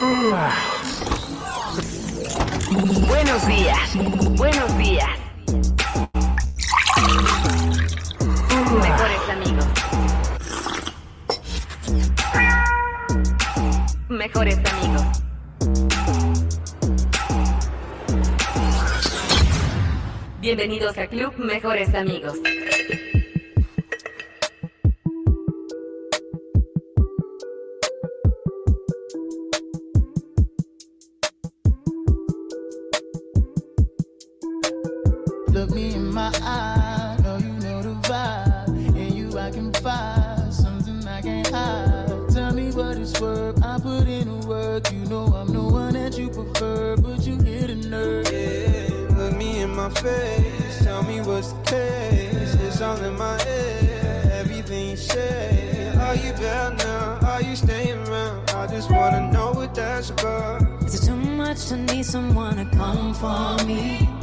Buenos días. Buenos días. Mejores amigos. Mejores amigos. Bienvenidos a Club Mejores Amigos. Me in my eye, know you know the vibe. In you I can find something I can't hide. Tell me what it's worth, I put in the work. You know I'm the one that you prefer, but you hit a nerve. Yeah, look me in my face. Tell me what's the case. It's all in my head. Everything you say. Are you back now? Are you staying around? I just wanna know what that's about. Is it too much to need someone to come for me?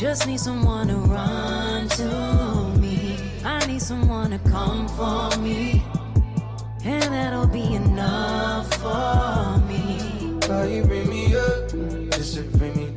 Just need someone to run to me. I need someone to come for me. And that'll be enough for me. How you bring me up, just to bring me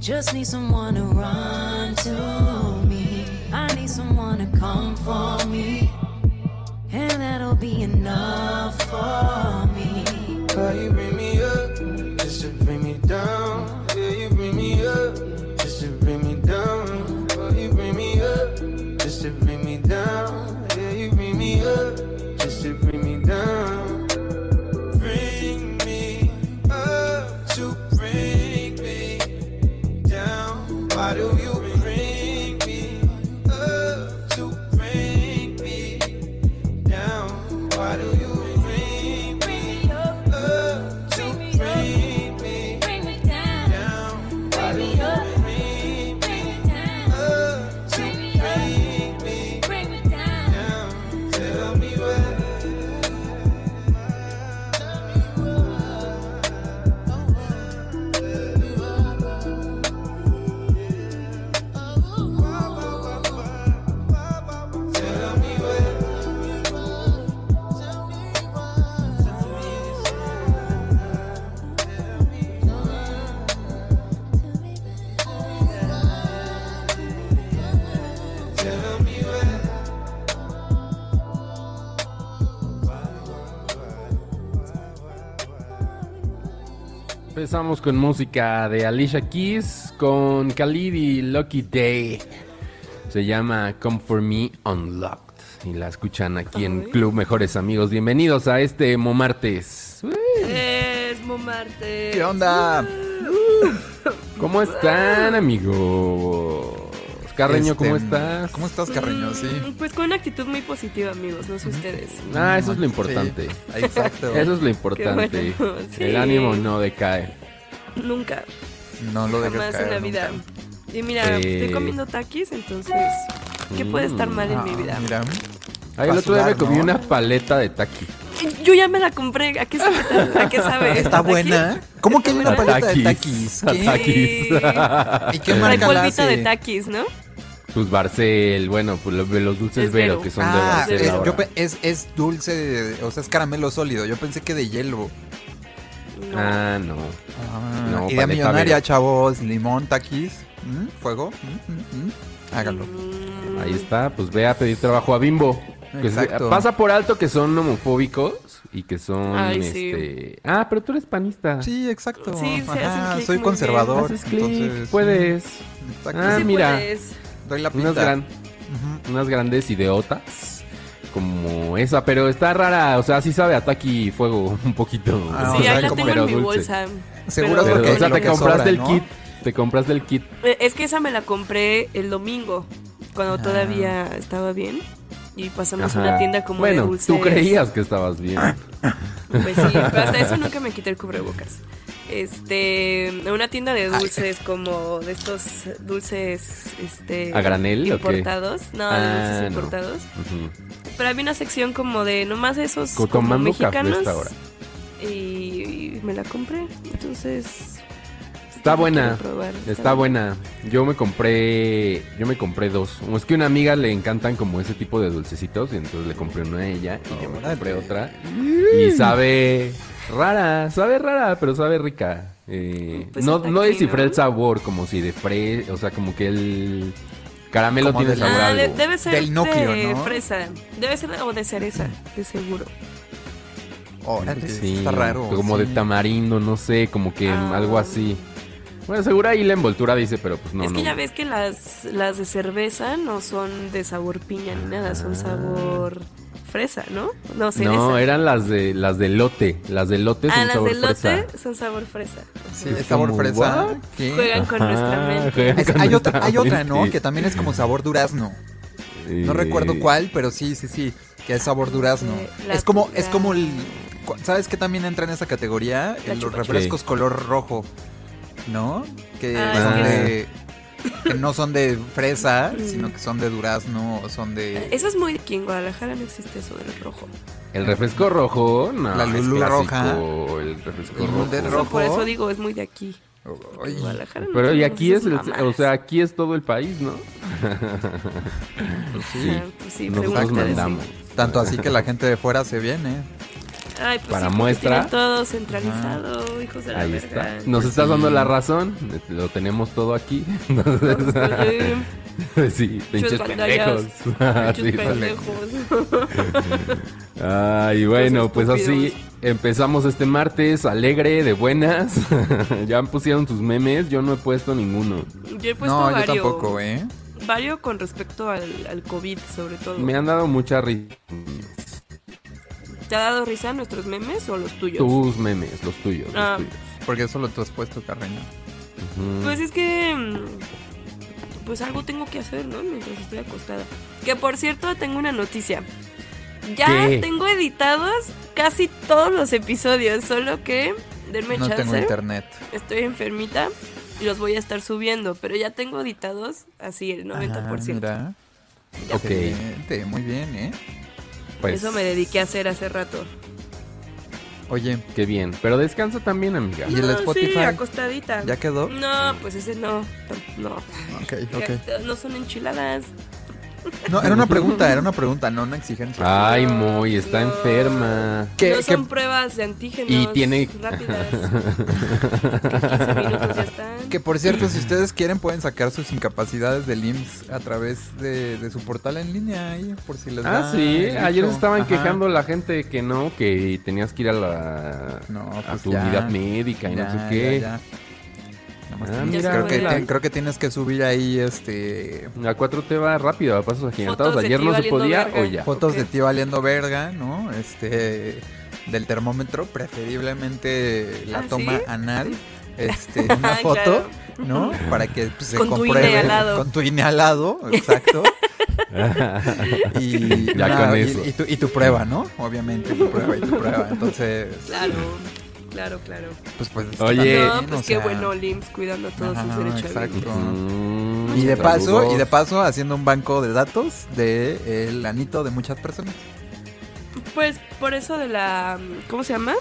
Just need someone to run to me. I need someone to come for me. And that'll be enough for me. How you bring me up, just to bring me down. Empezamos con música de Alicia Keys con Khalid y Lucky Day. Se llama Come For Me Unlocked. Y la escuchan aquí en Club Mejores Amigos. Bienvenidos a este Momartes. Es Momarte. ¿Qué onda? ¿Cómo están, amigos? Carreño, ¿cómo Este, estás? ¿Cómo estás, Carreño? Sí. Pues con una actitud muy positiva, amigos, no sé ustedes. Ah, eso es lo importante. Sí, exacto. Eso es lo importante. bueno, sí. El ánimo no decae. Nunca. No lo dejes Jamás caer en la vida. nunca. Y mira, Eh. estoy comiendo taquis, entonces, ¿qué puede estar Mm. mal en mi Ah, vida? Mira, Ay, el otro día me comí ¿no? una paleta de taqui. Yo ya me la compré. ¿A qué sabe? ¿A qué sabe? está ¿A buena. taquis? ¿Cómo que hay una paleta de Taquis. taquis? ¿Qué? Taquis. ¿Y qué marca la polvito de hace? taquis, ¿no? Pues Barcel, bueno, pues los, los dulces Es Vero, que son de Ah, Barcel ahora. yo pe- es, es dulce, o sea, es caramelo sólido. Yo pensé que de hielo. No. Ah, no. Ah, No, idea millonaria, Vero. chavos. Limón, taquis. ¿Mm? Fuego. ¿Mm? ¿Mm? ¿Mm? Hágalo. Mm, Ahí está, pues ve a pedir trabajo a Bimbo. Que se- pasa por alto que son homofóbicos y que son Ay, sí. este. Ah, pero tú eres panista. Sí, exacto. Sí, se hacen Ajá, soy conservador. Entonces, puedes. Ah, sí mira. puedes. La Unas, grandes ideotas. Como esa, pero está rara. O sea, sí sabe a taqui y fuego un poquito. Ah, sí, o sea, ahí la tengo en mi dulce. bolsa. Seguro Pero, es lo que- o sea, te compraste sobra, el ¿no? kit. Te compraste el kit. Eh, Es que esa me la compré el domingo, cuando Ah. todavía estaba bien. Y pasamos a una tienda como bueno, de dulces. tú creías que estabas bien. Pues sí, pero hasta eso nunca me quité el cubrebocas. Este, una tienda de dulces como de estos dulces, este, ¿A granel o qué? importados, no, de Ah, dulces no. importados. Ujú. Pero había una sección como de nomás esos Co- como tomando café mexicanos esta hora. y, y me la compré. Entonces Está buena. probar, Está buena. Yo me compré, yo me compré dos. Como Es que a una amiga le encantan como ese tipo de dulcecitos y entonces le compré una a ella y yo me compré otra. Y sabe rara, sabe rara, pero sabe rica. Eh, Pues no, no descifré el sabor como si de fre, o sea, como que el caramelo Como tiene del- sabor Ah, algo. debe ser Del núcleo, de ¿no? fresa. Debe ser o de cereza, de seguro. Órale, Sí, está raro. Como sí. de tamarindo, no sé, como que Ah. algo así. Bueno, seguro ahí la envoltura dice, pero pues no, es que no. ya ves que las, las de cerveza no son de sabor piña ni nada, son sabor fresa, ¿no? No, cereza. No, eran las de las de lote. Las de lote ah, son las sabor de lote fresa. son sabor fresa. Sí, sabor como, fresa. ¿Qué? Juegan con Ajá, nuestra mente. juegan Es- con hay nuestra otra, hay otra, ¿no? Que también es como sabor durazno. No recuerdo cuál, pero sí, sí, sí, que es sabor durazno. Sí, es como, es como el, ¿sabes qué también entra en esa categoría? La los chupa refrescos color rojo, ¿no? Que Ah, son de, que no son de fresa, sino que son de durazno, o son de, Eso es muy... Aquí en Guadalajara no existe eso del rojo. El refresco rojo, no, La es Lulú clásico, roja. El refresco El rojo. Por eso digo, es muy de aquí. Ay, En Guadalajara no Pero y aquí es el, o sea, aquí es todo el país, ¿no? sí. Ah, pues sí, sí. mandamos. tanto así que la gente de fuera se viene. Ay, pues Para sí, muestra. todo centralizado, hijos de la Ahí verga. está. Nos Pues estás sí. dando la razón. Lo tenemos todo aquí. Entonces, Oye, sí, pinches pendejos. muchos dale. pendejos. Ay, bueno, pues así empezamos este martes alegre, de buenas. ya pusieron sus memes, yo no he puesto ninguno. Yo he puesto No, yo varios. tampoco, ¿eh? Vario con respecto al, al COVID, sobre todo. Me han dado mucha risa. ¿Te ha dado risa nuestros memes o los tuyos? Tus memes, los tuyos, Ah. los tuyos. Porque eso lo tú has puesto, Carreño. Pues es que. mm, Pues algo tengo que hacer, ¿no? Mientras estoy acostada. Que por cierto, tengo una noticia. Ya ¿Qué? tengo editados casi todos los episodios, solo que. Denme No chance. tengo internet. Estoy enfermita y los voy a estar subiendo, pero ya tengo editados así el 90%. Ah, mira. Ok. Excelente, muy bien, ¿eh? Pues, Eso me dediqué a hacer hace rato. Oye, Qué bien. Pero descansa también, amiga. ¿Y el No, Spotify? Sí, acostadita. ¿ya quedó? No, pues ese no. No. Ok, ok. No son enchiladas. No, era una pregunta, era una pregunta, no una exigencia. Ay, Moy, está No. enferma. ¿Qué- no qué- son pruebas de antígenos Y tiene- rápidas. Que 15 minutos ya están. Que por cierto, si ustedes quieren pueden sacar sus incapacidades del IMSS a través de, de su portal en línea ahí, por si les Ah, da sí. Ayer se estaban Ajá. quejando la gente que no, que tenías que ir a la No, a pues tu ya. unidad médica y no sé ya, qué. ya. Ah, mira, creo, que, creo que tienes que subir ahí este A 4 te va rápido, a pasos agigantados. Ayer no se podía, verga. hoy ya. fotos de ti valiendo verga, ¿no? Este del termómetro, preferiblemente la ¿Ah, toma sí? anal, este una Ah, foto, claro. ¿no? Para que pues, se Con tu compruebe INE al lado. con tu INE al lado, exacto. y, Ya con eso. y- y tu, y tu prueba, ¿no? Obviamente, tu prueba y tu prueba. Entonces, Claro. Claro, claro. Pues pues Oye. bien, no, o pues qué sea, bueno, LIMS cuidando todos sus derechos. exacto. Mm, Y de paso, saludos. y de paso haciendo un banco de datos de el anito de muchas personas. Pues por eso de la. ¿Cómo se llama?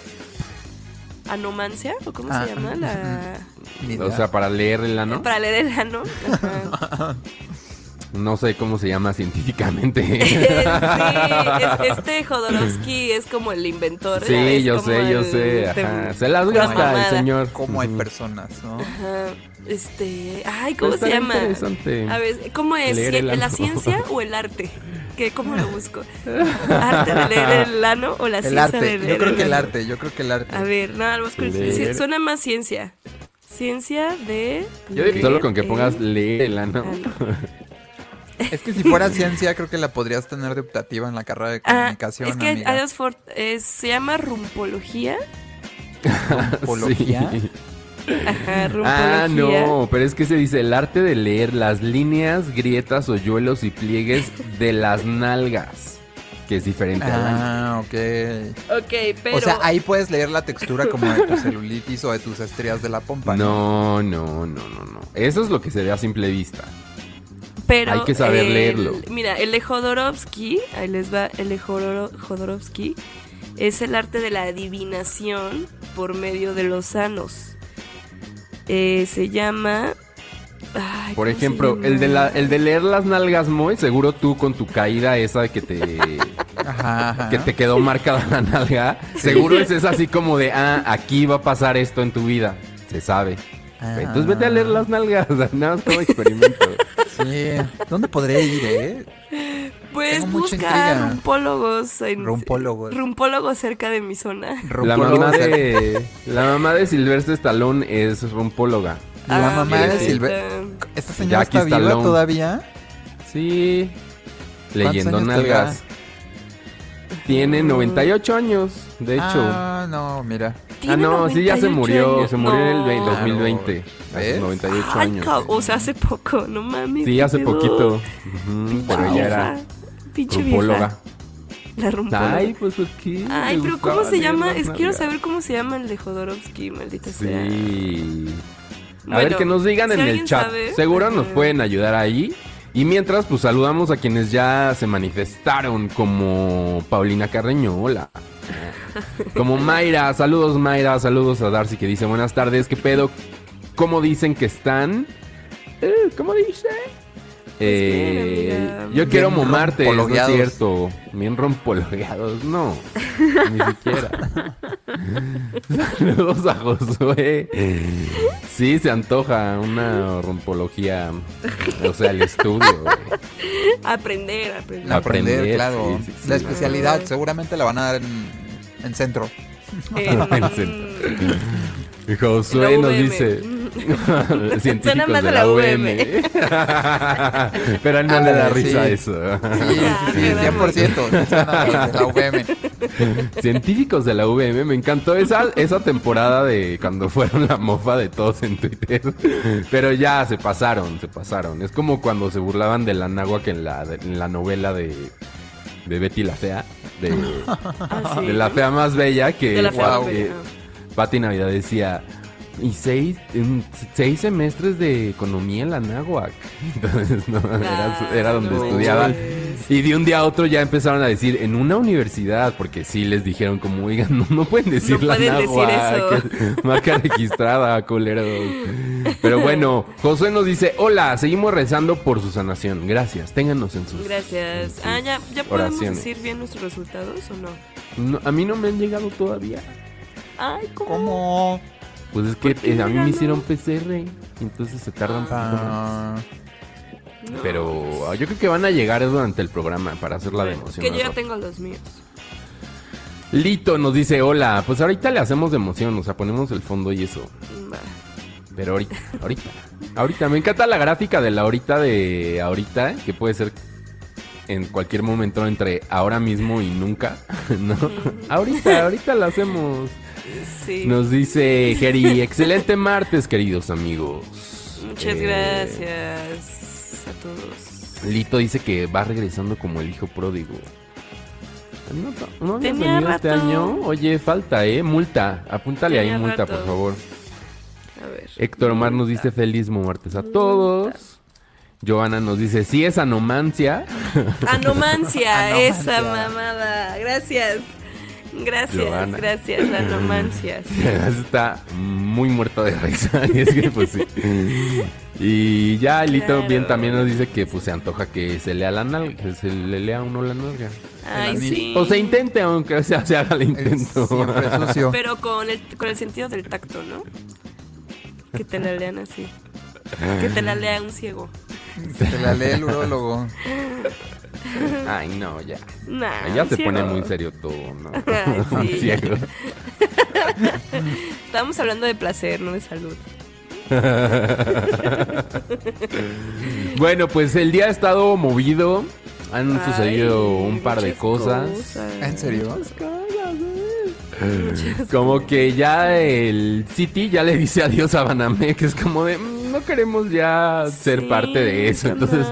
¿Anomancia? ¿O cómo Ah, se llama? La. O sea, para leer el ano, Para leer el ano. Ajá. no sé cómo se llama científicamente. sí, es- este Jodorowsky es como el inventor. Sí, es yo como sé, yo el sé. de- ajá. Se las gasta el señor. Cómo hay personas, ¿no? Ajá. Este. Ay, ¿cómo Está se llama? interesante. A ver, ¿cómo es? Leer el ¿La ciencia o el arte? ¿Qué, ¿Cómo lo busco? ¿Arte de leer el ano o la El ciencia de arte, leer yo creo que el arte, yo creo que el arte. A ver, no, lo busco. Leer. Suena más ciencia. Ciencia de. Yo solo leer con que pongas el leer el ano. ano. Es que si fuera ciencia, creo que la podrías tener de optativa en la carrera de Ah, comunicación, es que amiga. Se llama rumpología. Apología. Sí. Ajá, rumpología. Ah, no, pero es que se dice el arte de leer las líneas, grietas, hoyuelos y pliegues de las nalgas, que es diferente. Ah, ok. Ok, pero. O sea, ahí puedes leer la textura como de tu celulitis o de tus estrías de la pompa. No, no, no, no, no. Eso es lo que se ve a simple vista. Pero Hay que saber el- leerlo. Mira, el de Jodorowsky, ahí les va, el de Jodoro- Jodorowsky es el arte de la adivinación por medio de los sanos. Eh, se llama... ay, Por ¿cómo se ejemplo, llama? el de, la, el de leer las nalgas muy, seguro tú con tu caída esa que te, Ajá, ajá. que te quedó marcada la nalga, seguro ese es así como de, ah, aquí va a pasar esto en tu vida. Se sabe. Ah. Entonces vete a leer las nalgas, nada más como experimento. Sí. ¿Dónde podré ir, eh? Pues busca rumpólogos. En, Rumpólogos. Rumpólogos cerca de mi zona. La Rumpólogos mamá de- la mamá de Silvestre Stallone es rompóloga. La Ah, mamá de ahorita. ¿Esta señora Jackie está viva Stallone. todavía? Sí. Leyendo nalgas. Tiene 98 años, de hecho. Ah, no, mira. Ah, no, sí, ya se 98 murió. años. Se murió en el ve- No. 2020. A ¿Ves? sus 98 Ay, años. o sea, hace poco, no mames. Sí, qué hace pedo. poquito. Pero ella era Pinche vieja. La rumpóloga. Ay, pues aquí. Ay, le pero ¿cómo se llama? Es, quiero saber cómo se llama el de Jodorowsky, maldita sea. Sí. A Bueno, ver, que nos digan si en el chat. sabe, Seguro nos ajá. pueden ayudar ahí. Y mientras, pues saludamos a quienes ya se manifestaron, como Paulina Carreño, hola. Como Mayra, saludos Mayra, saludos a Darcy que dice buenas tardes, ¿qué pedo? ¿Cómo dicen que están? Eh, ¿Cómo dice? Eh, bien, amiga. yo Bien quiero momarte, no es cierto. Bien rompologueados, no. Ni siquiera. Saludos a Josué. Sí, se antoja una rompología. O sea, el estudio. Aprender, aprender. Aprender, Aprender, claro. sí, sí, sí. La especialidad seguramente la van a dar en, en centro. En- El centro. Y Josué nos dice Suena científicos más de la la UVM. Pero a él no le da Ándale, risa sí. eso. Sí, sí, sí, 100%. sí, suena de la UVM. Científicos de la UVM, me encantó esa, esa temporada de cuando fueron la mofa de todos en Twitter. Pero ya se pasaron, se pasaron. Es como cuando se burlaban de la náhuatl en la, de- en la novela de, de Betty la Fea. De, Ah, sí. de la fea más bella que De la fea Wow. más bella. Pati Navidad decía. Y seis, en seis semestres de economía en la náhuatl. Entonces, no, era, era donde no estudiaba. manches. Y de un día a otro ya empezaron a decir en una universidad, porque sí les dijeron como, oigan, no, no pueden decir No la pueden decir marca registrada, culeros. Pero bueno, Josué nos dice, hola, seguimos rezando por su sanación. Gracias, ténganos en sus... Gracias. en sus Ah, ya, ya podemos oraciones. decir bien nuestros resultados o no. No, a mí no me han llegado todavía. Ay, ¿cómo? ¿Cómo? Pues es que eh, a mí me hicieron PCR, entonces se tardan un poquito. Ah, No. Pero ah, yo creo que van a llegar durante el programa para hacer la democión. Que yo ya tengo los míos. Lito nos dice, hola, pues ahorita le hacemos de emoción, o sea, ponemos el fondo y eso. Pero ahorita, ahorita, ahorita. Me encanta la gráfica de la ahorita de ahorita, que puede ser en cualquier momento entre ahora mismo y nunca, ¿no? ahorita, ahorita la hacemos. Sí. Nos dice Geri, excelente martes, queridos amigos. Muchas Eh, gracias a todos. Lito dice que va regresando como el hijo pródigo. No, no habías Tenía venido este año. Oye, falta, ¿eh? Multa. Apúntale ahí multa, rato. por favor. A ver. Héctor Omar nos dice feliz martes a todos. Joana nos dice, sí es anomancia. Anomancia, esa Anomancia. mamada. Gracias. Gracias, Giovanna. gracias, anomancias. Está muy muerto de risa. Y es que, pues sí. Y ya Lito Claro. bien también nos dice que pues se antoja que se lea la nalga, que se le lea a uno la nalga. Ay, sí. O se intente, aunque sea, se haga el intento. sucio. Pero con el, con el sentido del tacto, ¿no? Que te la lean así. Que te la lea un ciego. Se la lee el urólogo. Ay, no, ya. Nah, Ya se pone muy serio todo, ¿no? Ay, sí. Ciego. Estábamos hablando de placer, no de salud. Bueno, pues el día ha estado movido. Han Ay, sucedido un par de muchas cosas. ¿En serio? Como que ya el City ya le dice adiós a Banamex. Es como de, "Mm, no queremos ya ser Sí, parte de eso. Entonces.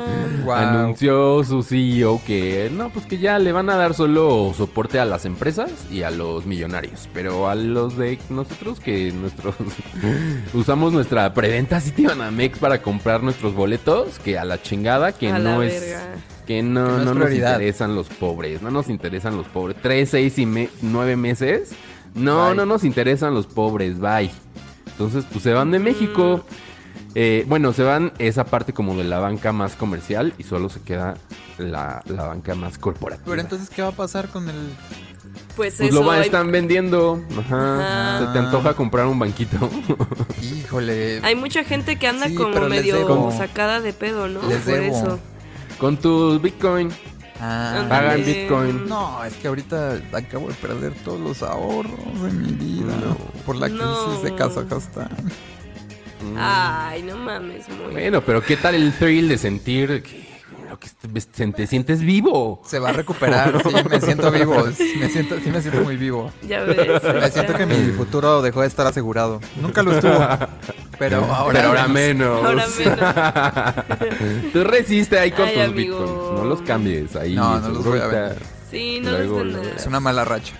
Wow. anunció su CEO que no, pues que ya le van a dar solo soporte a las empresas y a los millonarios. Pero a los de nosotros que nuestros usamos nuestra preventa City Banamex para comprar nuestros boletos, que a la chingada, que A la no es... verga. Que no, Que no nos interesan los pobres, no nos interesan los pobres. Tres, seis y me- nueve meses. No, Bye. no nos interesan los pobres, bye. Entonces, pues se van de México. Eh, bueno, se van esa parte como de la banca más comercial y solo se queda la, la banca más corporativa. Pero entonces, ¿qué va a pasar con el...? Pues, pues eso. lo van, hay, están vendiendo. Ajá. Ajá. Se te antoja comprar un banquito. Híjole. hay mucha gente que anda Sí, como medio sacada de pedo, ¿no? Les Por debo. eso. Con tus Bitcoin. Ah. Pagan Bitcoin. No, es que ahorita acabo de perder todos los ahorros de mi vida No. por la No. crisis de Kazajstán. Ay, no mames, muy. Bueno, pero ¿qué tal el thrill de sentir que, lo que te, te sientes vivo? Se va a recuperar, sí, me siento vivo, me siento, sí me siento muy vivo. Ya ves. Me siento que mi futuro dejó de estar asegurado. Nunca lo estuvo, pero ahora, Pero ahora menos. Ahora menos. Tú resiste ahí con Ay, tus amigo. bitcoins. No los cambies ahí. No, no los voy a vender. Sí, no Luego, nada. Es una mala racha.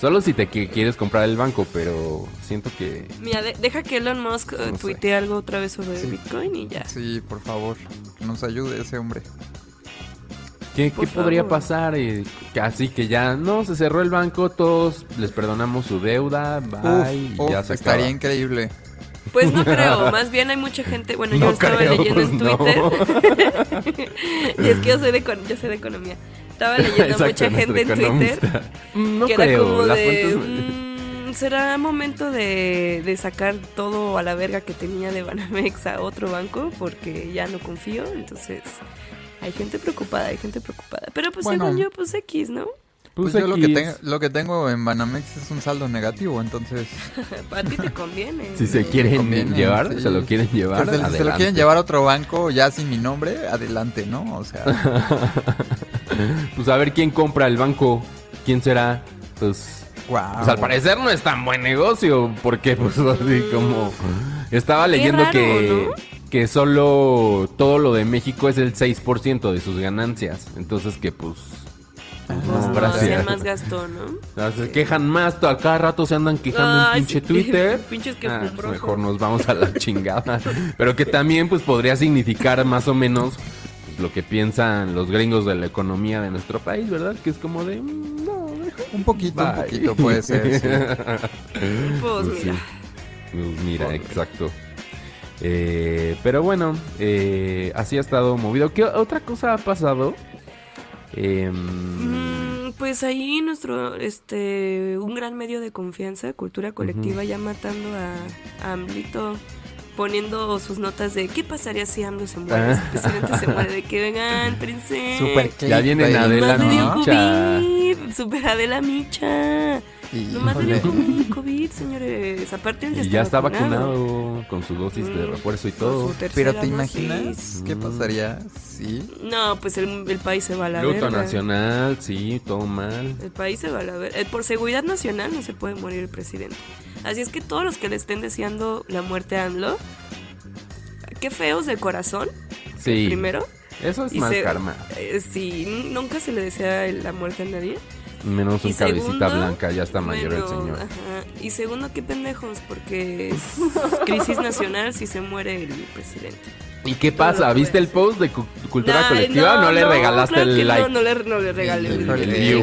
Solo si te qui- quieres comprar el banco, pero siento que. Mira, de- deja que Elon Musk eh, No tuitee algo otra vez sobre Sí. Bitcoin y ya. Sí, por favor, que nos ayude ese hombre. ¿Qué, podría pasar? Eh, que así que ya, no, se cerró el banco, todos les perdonamos su deuda, bye, y Uf, ya uf, se estaría acaba. increíble. Pues no creo, más bien hay mucha gente, bueno, yo estaba creo, leyendo pues, en no. Twitter. y es que yo soy de, yo sé de economía. Estaba leyendo a Exacto, mucha gente en Twitter. Mm, No que era creo, como las de fuentes- "Mm, será momento de, de sacar todo a la verga que tenía de Banamex a otro banco porque ya no confío, entonces hay gente preocupada, hay gente preocupada. Pero pues Bueno. según yo, pues X, ¿no? Pues, Pues yo lo que, tengo, lo que tengo en Banamex es un saldo negativo, entonces... A ti te conviene. Si se quieren conviene, llevar, sí. se lo quieren llevar. Que se, se lo quieren llevar a otro banco ya sin mi nombre, adelante, ¿no? O sea, Pues a ver quién compra el banco. ¿Quién será? Pues, wow. pues al parecer no es tan buen negocio. Porque pues así como... Estaba leyendo raro, que, ¿no? que solo todo lo de México es el 6% de sus ganancias. Entonces que pues... no, gracias. más gasto, ¿no? Se quejan más, a cada rato se andan quejando Ay, en pinche sí, Twitter. pinches Ah, quejumbrosos. pues mejor nos vamos a la chingada. Pero que también pues podría significar más o menos pues, lo que piensan los gringos de la economía de nuestro país, ¿verdad? Que es como de... mm, No, Un poquito, un poquito puede ser. sí. Pues Pues mira. Pues mira, exacto. Eh, pero bueno, eh, así ha estado movido. ¿Qué otra cosa ha pasado? Mm, pues ahí nuestro, este, un gran medio de confianza, cultura colectiva, ya matando a, a AMLito, poniendo sus notas de qué pasaría si AMLO se muere, Ah. si el presidente se muere, de que vengan, príncipe. Super Ya viene clickbait, Adela. Micha. Super Adela Micha. Nomás le dio Híjole. COVID, COVID, señores. Aparte él ya, y ya está vacunado. vacunado con su dosis de Mm, refuerzo y todo. Pero ¿te dosis. imaginas qué Mm. pasaría si... No, pues el, el país se va a la Luto verga. nacional, sí, todo mal. El país se va a la ver. eh, Por seguridad nacional no se puede morir el presidente. Así es que todos los que le estén deseando la muerte a AMLO, qué feos de corazón, Sí. primero. Eso es Y mal se- karma. Eh, sí, nunca se le desea la muerte a nadie. Menos un cabecita blanca, ya está mayor el señor. ajá. Y segundo, qué pendejos, porque es crisis nacional si se muere el presidente. ¿Y qué pasa? ¿Viste el ves. post de cu- cultura Nah, colectiva? No, le regalaste claro el like. No, le, no le regalé el, el el- view.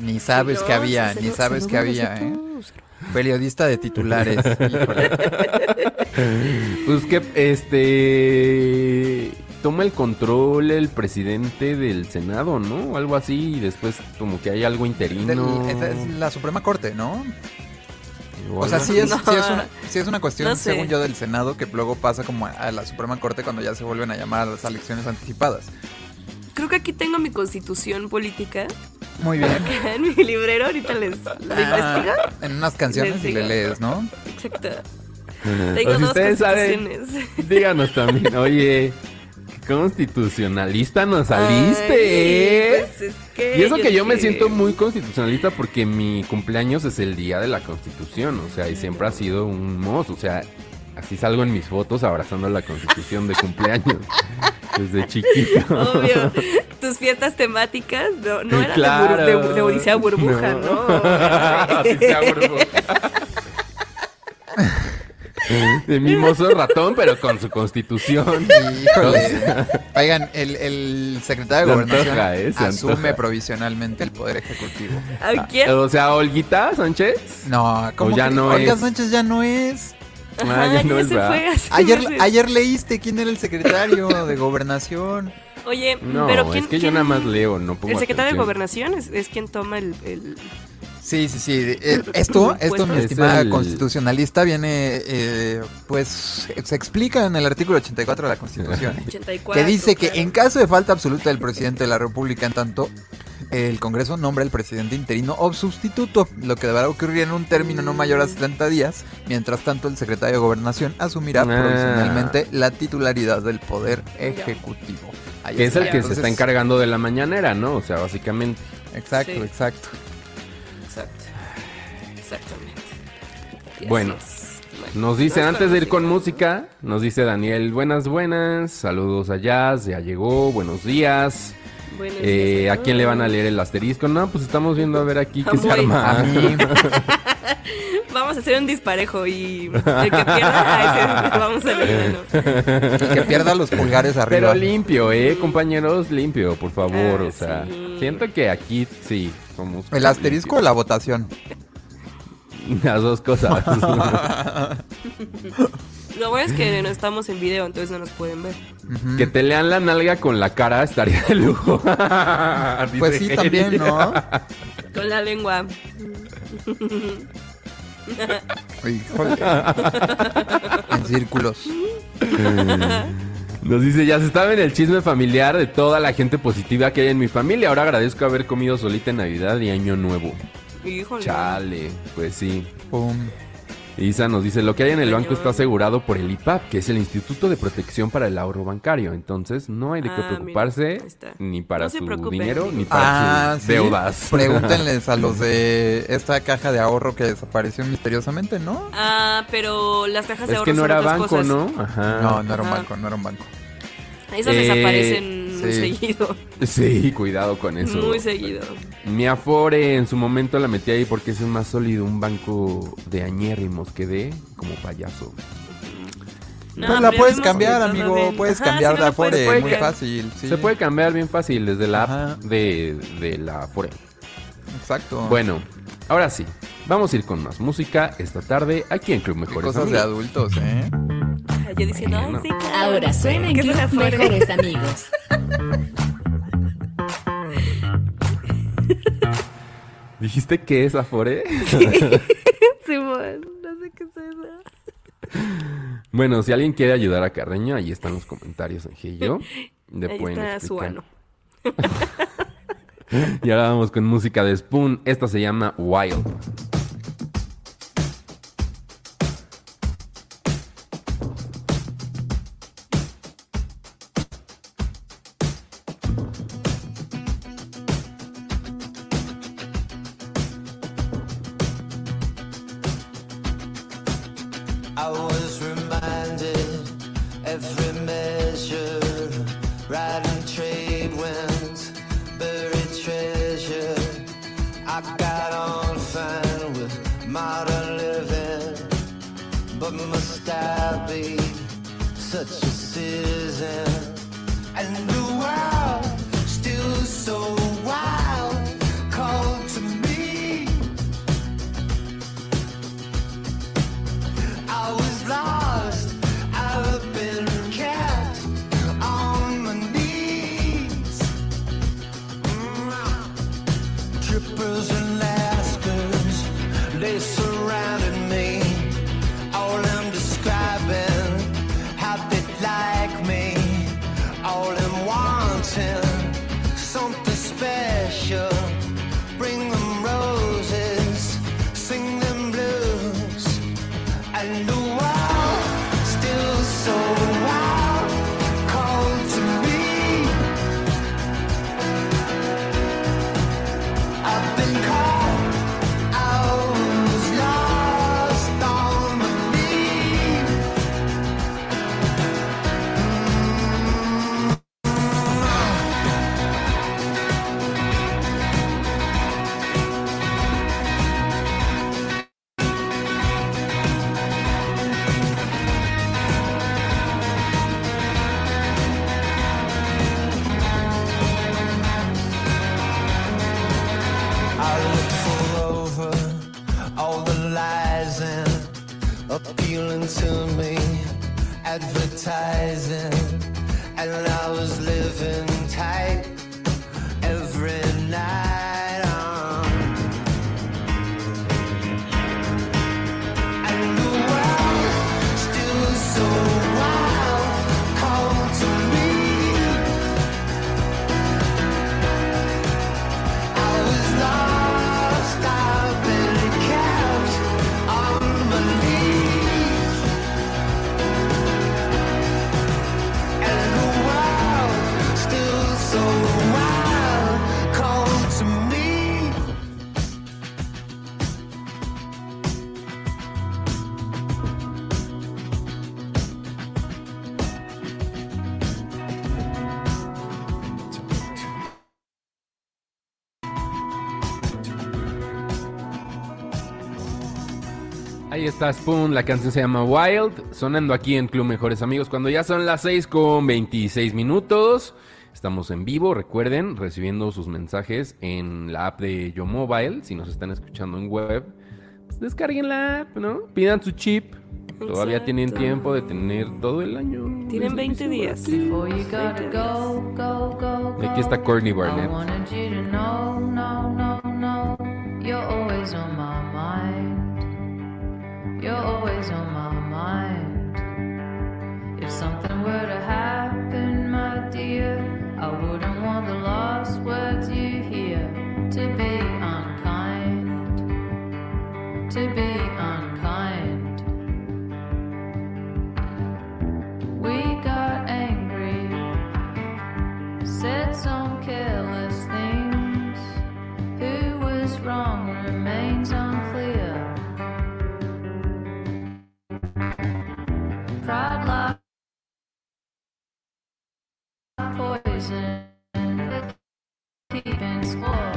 ni sabes No, que había, ni sabes se que había, ¿eh? Periodista de titulares. Pues que este toma el control el presidente del Senado, ¿no? O algo así, y después como que hay algo interino. Del- es- la Suprema Corte, ¿no? o O sea, sí es, No. sí es, una, sí es una cuestión, No sé. según yo, del Senado que luego pasa como a, la Suprema Corte cuando ya se vuelven a llamar a las elecciones anticipadas. Creo que aquí tengo mi constitución política Muy bien. en mi librero. Ahorita les. Ah, en unas canciones y le lees, ¿no? Exacto. O Tengo si dos ustedes saben, constituciones. díganos también, oye, constitucionalista nos saliste, Ay, pues es que Y eso que yo me siento muy constitucionalista porque mi cumpleaños es el día de la constitución, o sea, y siempre ha sido un mozo, o sea, así salgo en mis fotos abrazando la constitución de cumpleaños desde chiquito. Obvio. Tus fiestas temáticas no, no eran de bur- de, de Odisea Burbuja, ¿no? Odisea Burbuja. De mimoso ratón, pero con su constitución. Oigan, el, el secretario de Gobernación antoja, ¿eh? Asume antoja. provisionalmente el poder ejecutivo. ¿A quién? O sea, Olguita Sánchez. No, ¿cómo O ya que- no Olga es. Sánchez ya no es. Ah, Ajá, ya no es, se ¿verdad? fue hace Ayer, meses. ayer leíste quién era el secretario de Gobernación. Oye, No, pero ¿quién, es que yo nada más leo, no pongo El secretario de. Gobernación es, es quien toma el, el- Sí, sí, sí. Eh, Esto, esto, mi Es estimada el- constitucionalista, viene, eh, pues, se explica en el artículo 84 de la Constitución. 84. que dice que en caso de falta absoluta del presidente de la República, en tanto el Congreso nombra al presidente interino o sustituto, lo que deberá ocurrir en un término no mayor a 70 días. Mientras tanto, el secretario de Gobernación asumirá Ah. provisionalmente la titularidad del Poder Ejecutivo. Ahí Que es el que se está encargando de la mañanera, ¿no? O sea, básicamente. Exacto, Sí. exacto. Exacto. Exactamente. Bueno. Nos dicen, Vamos antes de ir música. con música, nos dice Daniel, buenas, buenas, saludos a Jazz, ya llegó, buenos días. Buenos Eh, días ¿A quién le van a leer el asterisco? No, pues estamos viendo a ver aquí qué se arma. A mí, Vamos a hacer un disparejo y el que pierda, a ese vamos a leer. ¿no? el que pierda los pulgares arriba. Pero limpio, ¿eh, compañeros? Limpio, por favor. Ah, o sea, sí. siento que aquí sí somos... ¿El asterisco o la votación? Las dos cosas. Lo bueno es que no estamos en video, entonces no nos pueden ver. Que te lean la nalga con la cara estaría de lujo. Pues sí, también. ¿no? Con la lengua. Híjole. En círculos. Nos dice, ya se estaba en el chisme familiar de toda la gente positiva que hay en mi familia. Ahora agradezco haber comido solita en Navidad y Año Nuevo. Híjole. Chale, pues sí. Pum. Isa nos dice, lo que hay en el banco está asegurado por el IPAP, que es el Instituto de Protección para el Ahorro Bancario. Entonces, no hay de qué Ah, preocuparse ni para No su preocupen, dinero ni para Ah, sus sí. deudas. Pregúntenles a los de esta caja de ahorro que desapareció misteriosamente, ¿no? Ah, pero las cajas de es ahorro que no son era otras banco, cosas. ¿no? Ajá. No, no era un banco, no era un banco. Esas Eh, desaparecen muy seguido. Sí, cuidado con eso. Muy seguido. Mi Afore en su momento la metí ahí porque es el más sólido, un banco de añérrimos quedé como payaso. No, pues la puedes cambiar, amigo. bien. Puedes Ajá, cambiar sí, puedes Afore, muy fácil. sí. Se puede cambiar bien fácil desde la app de, de la Afore. Exacto. Bueno, ahora sí, vamos a ir con más música esta tarde aquí en Club Qué Mejores cosas de adultos, ¿eh? Yo diciendo, ay, Bueno. sí, claro. Ahora suena en ¿Qué es una Club? Mejores Amigos. ¿Dijiste que es Afore? Simón, no sé qué es eso. bueno, si alguien quiere ayudar a Carreño, ahí están los comentarios en Gillo. Le Ahí pueden está su explicar. ano. Y ahora vamos con música de Spoon. Esta se llama Wild. Está Spoon, la canción se llama Wild, sonando aquí en Club Mejores Amigos cuando ya son las 6 con 26 minutos. Estamos en vivo, recuerden, recibiendo sus mensajes en la app de Yo Mobile, si nos están escuchando en web. Pues descarguen la app, ¿no? Pidan su chip. Todavía tienen tiempo de tener todo el año. Tienen Eso 20 estoy días. go, go, go, aquí está. Courtney I Barnett. wanted you to know, no, no, no. You're always on my mind. You're always on my mind. If something were to happen, my dear, I wouldn't want the last words you hear to be unkind. To be unkind. We got angry said some careless things. Who was wrong remains unclear. poison, Keep keeping score.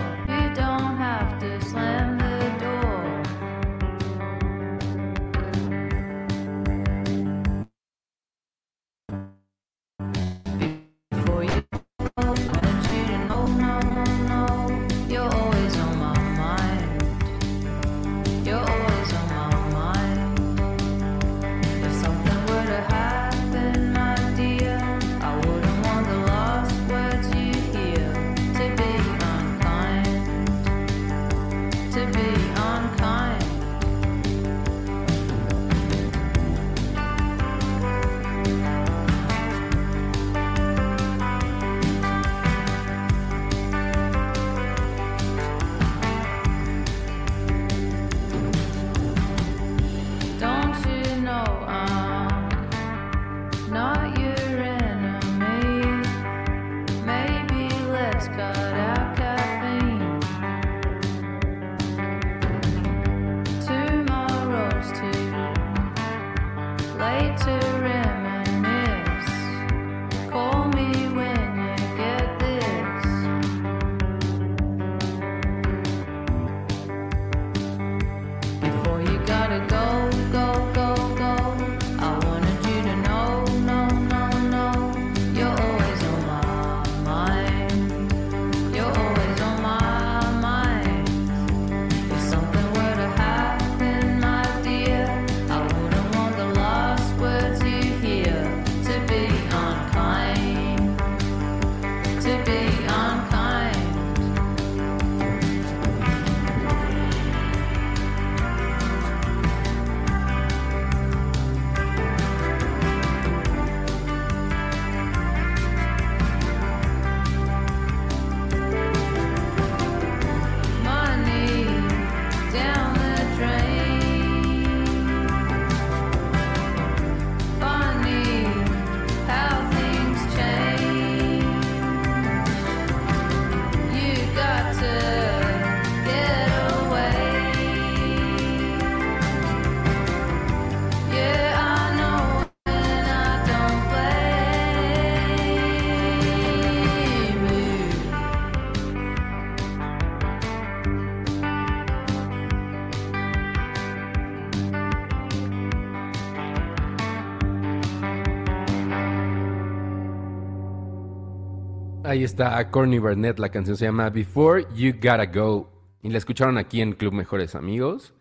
Ahí está Corny Burnett, la canción se llama Before You Gotta Go. Y la escucharon aquí en Club Mejores Amigos.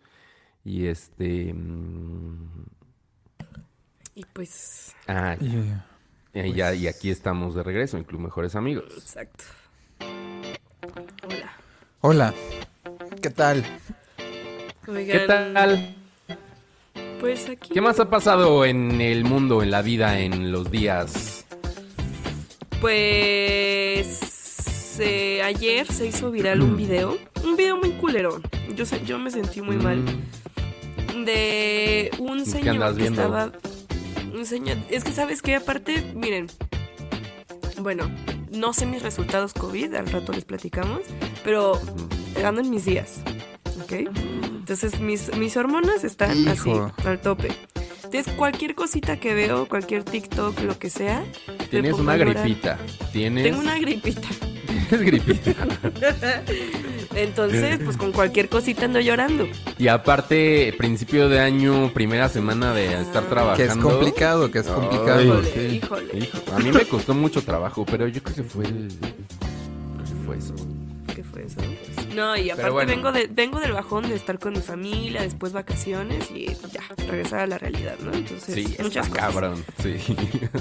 Y este... mm, Y pues, Ah, Yeah. y, ya- y aquí estamos de regreso en Club Mejores Amigos. exacto. Hola. Hola, ¿qué tal? Oigan, ¿Qué tal? Pues aquí. ¿Qué más ha pasado en el mundo, en la vida, en los días? Pues eh, ayer se hizo viral un video, un video muy culero. Yo sé- yo me sentí muy mal de un ¿Qué señor que viendo? estaba un señor, es que sabes qué aparte, miren. Bueno, no sé mis resultados COVID, al rato les platicamos, pero ando en mis días. ¿Ok? Entonces mis, mis hormonas están Hijo. así, al tope. Entonces cualquier cosita que veo, cualquier TikTok, lo que sea, Tienes una gripita. Tienes... Tengo una gripita. Tienes gripita. Entonces, pues con cualquier cosita ando llorando. Y aparte, principio de año, primera semana de estar trabajando. Que es complicado, que es complicado. Ay, Híjole, sí. híjole. Hijo, a mí me costó mucho trabajo, pero yo creo que fue el... creo que fue eso. ¿Qué fue eso? No, y aparte bueno. vengo, de, vengo del bajón de estar con mi familia, después vacaciones y ya, regresar a la realidad, ¿no? Entonces, Sí, muchas cosas. cabrón. Sí.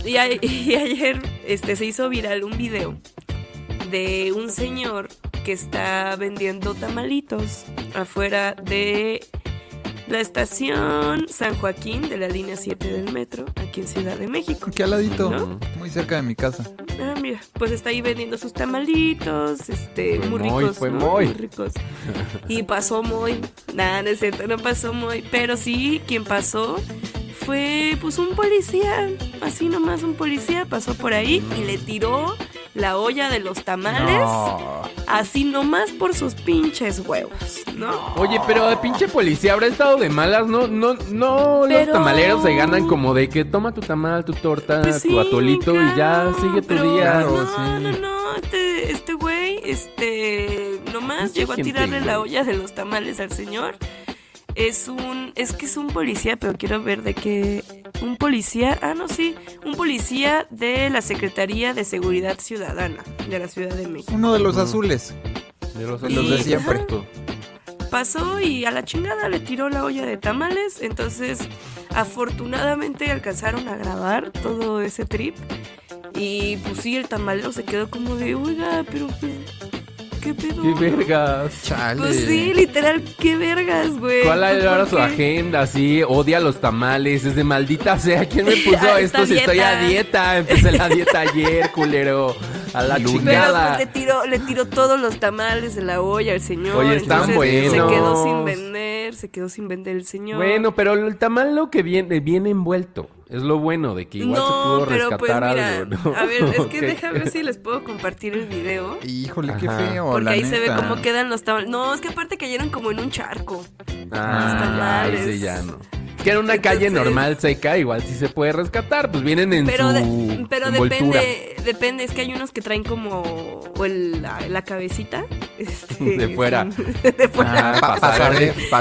Y, a- y ayer este, se hizo viral un video de un señor que está vendiendo tamalitos afuera de la estación San Joaquín de la línea 7 del metro, aquí en Ciudad de México. Aquí al ladito, ¿No? muy cerca de mi casa. Ah, mira, pues está ahí vendiendo sus tamalitos, este, Fue muy ricos, fue ¿no? Moy. Muy ricos. Y pasó muy, nada, no es cierto, no pasó muy, pero sí, quien pasó fue pues un policía, así nomás un policía pasó por ahí y le tiró la olla de los tamales, No. así nomás por sus pinches huevos, ¿no? Oye, pero el pinche policía habrá estado de malas, ¿no? No, no, Pero- los tamaleros se ganan como de que toma tu tamal, tu torta, Pues sí, tu atolito y ya sigue tu pero día. No, sí. no, no, este, este güey, este, nomás llegó a tirarle la olla de los tamales al señor. Es un, es que es un policía, pero quiero ver de qué, un policía, ah, no, sí, un policía de la Secretaría de Seguridad Ciudadana de la Ciudad de México. Uno de los azules. De los, Y- los de siempre. Ajá. Pasó y a la chingada le tiró la olla de tamales. Entonces, afortunadamente alcanzaron a grabar todo ese trip. Y pues sí, el tamalero se quedó como de, oiga, pero pues, ¿qué pedo? ¡Qué vergas! Chale. Pues sí, literal, qué vergas, güey. ¿Cuál era ahora ¿por su agenda? Sí, odia los tamales, es de maldita sea. ¿Quién me puso esto si estoy a dieta. Empecé la dieta ayer, culero. A la Pero chingada. pues le tiró, le tiró todos los tamales de la olla al señor. Oye, están entonces, Se buenos. quedó sin vender, se quedó sin vender el señor. Bueno, pero el tamal lo que viene, viene envuelto. Es lo bueno de que igual se pudo pero pues rescatar mira, algo, ¿no? a ver, es que déjame ver si les puedo compartir el video. Híjole, qué feo. Porque la ahí se ve cómo quedan los tamales. No, es que aparte cayeron como en un charco. Ah, tamales. ahí sí ya no. Que era una calle normal seca, igual sí se puede rescatar, pues vienen en Pero, su de- pero envoltura. depende, depende, es que hay unos que traen como o el- la, la cabecita. este, De fuera. de fuera. Ah, pa- Para pa'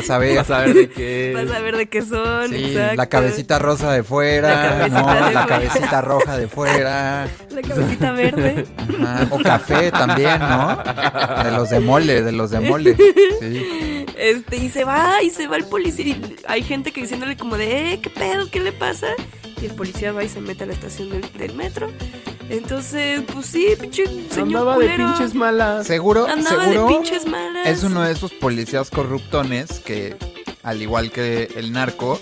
saber. pa' de qué. Vas a ver de qué son. Sí, exacto. la cabecita rosa de fuera, La cabecita no, de la fuera. cabecita roja de fuera, La cabecita verde. ajá, o café también, ¿no? De los de mole, de los de mole. Sí. Este, y se va, y se va el policía. Y hay gente que como de, eh, ¿qué pedo? ¿Qué le pasa? Y el policía va y se mete a la estación del, del metro. Entonces, pues sí, pinche señor Andaba de pinches malas. Seguro, Andaba seguro de pinches malas. es uno de esos policías corruptones que, al igual que el narco,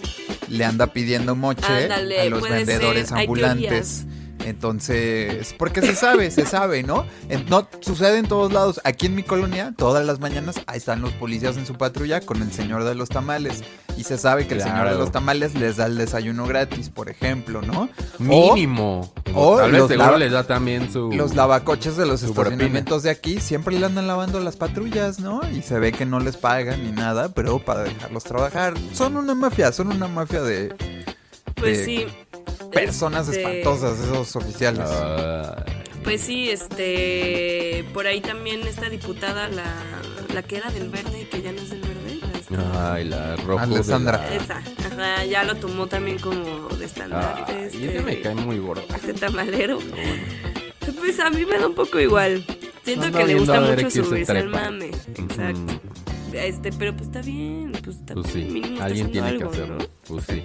le anda pidiendo moche Ándale, a los vendedores ser, hay ambulantes. Entonces, porque se sabe, se sabe, ¿no? En- no sucede en todos lados. Aquí en mi colonia, todas las mañanas, ahí están los policías en su patrulla con el señor de los tamales. Y se sabe que el señor de los tamales les da el desayuno gratis, por ejemplo, ¿no? O Mínimo. o Tal vez los seguro lava- les da también su. los lavacoches de los estacionamientos de aquí siempre le andan lavando las patrullas, ¿no? Y se ve que no les pagan ni nada, pero para dejarlos trabajar. Son una mafia, son una mafia de Pues de sí. Personas Este, espantosas, esos oficiales. Pues sí, este. Por ahí también esta diputada, la, la que era del verde y que ya no es del verde. la- ay, la roja. Alessandra. Esa, ajá, ya lo tomó también como de estandarte. y este, me cae muy gordo. este tamalero. Pues a mí me da un poco igual. Siento que le gusta mucho subirse al mame. Exacto. Este, pero pues está bien. Pues está Pues sí, mínimo alguien tiene que hacerlo. ¿no? Pues sí.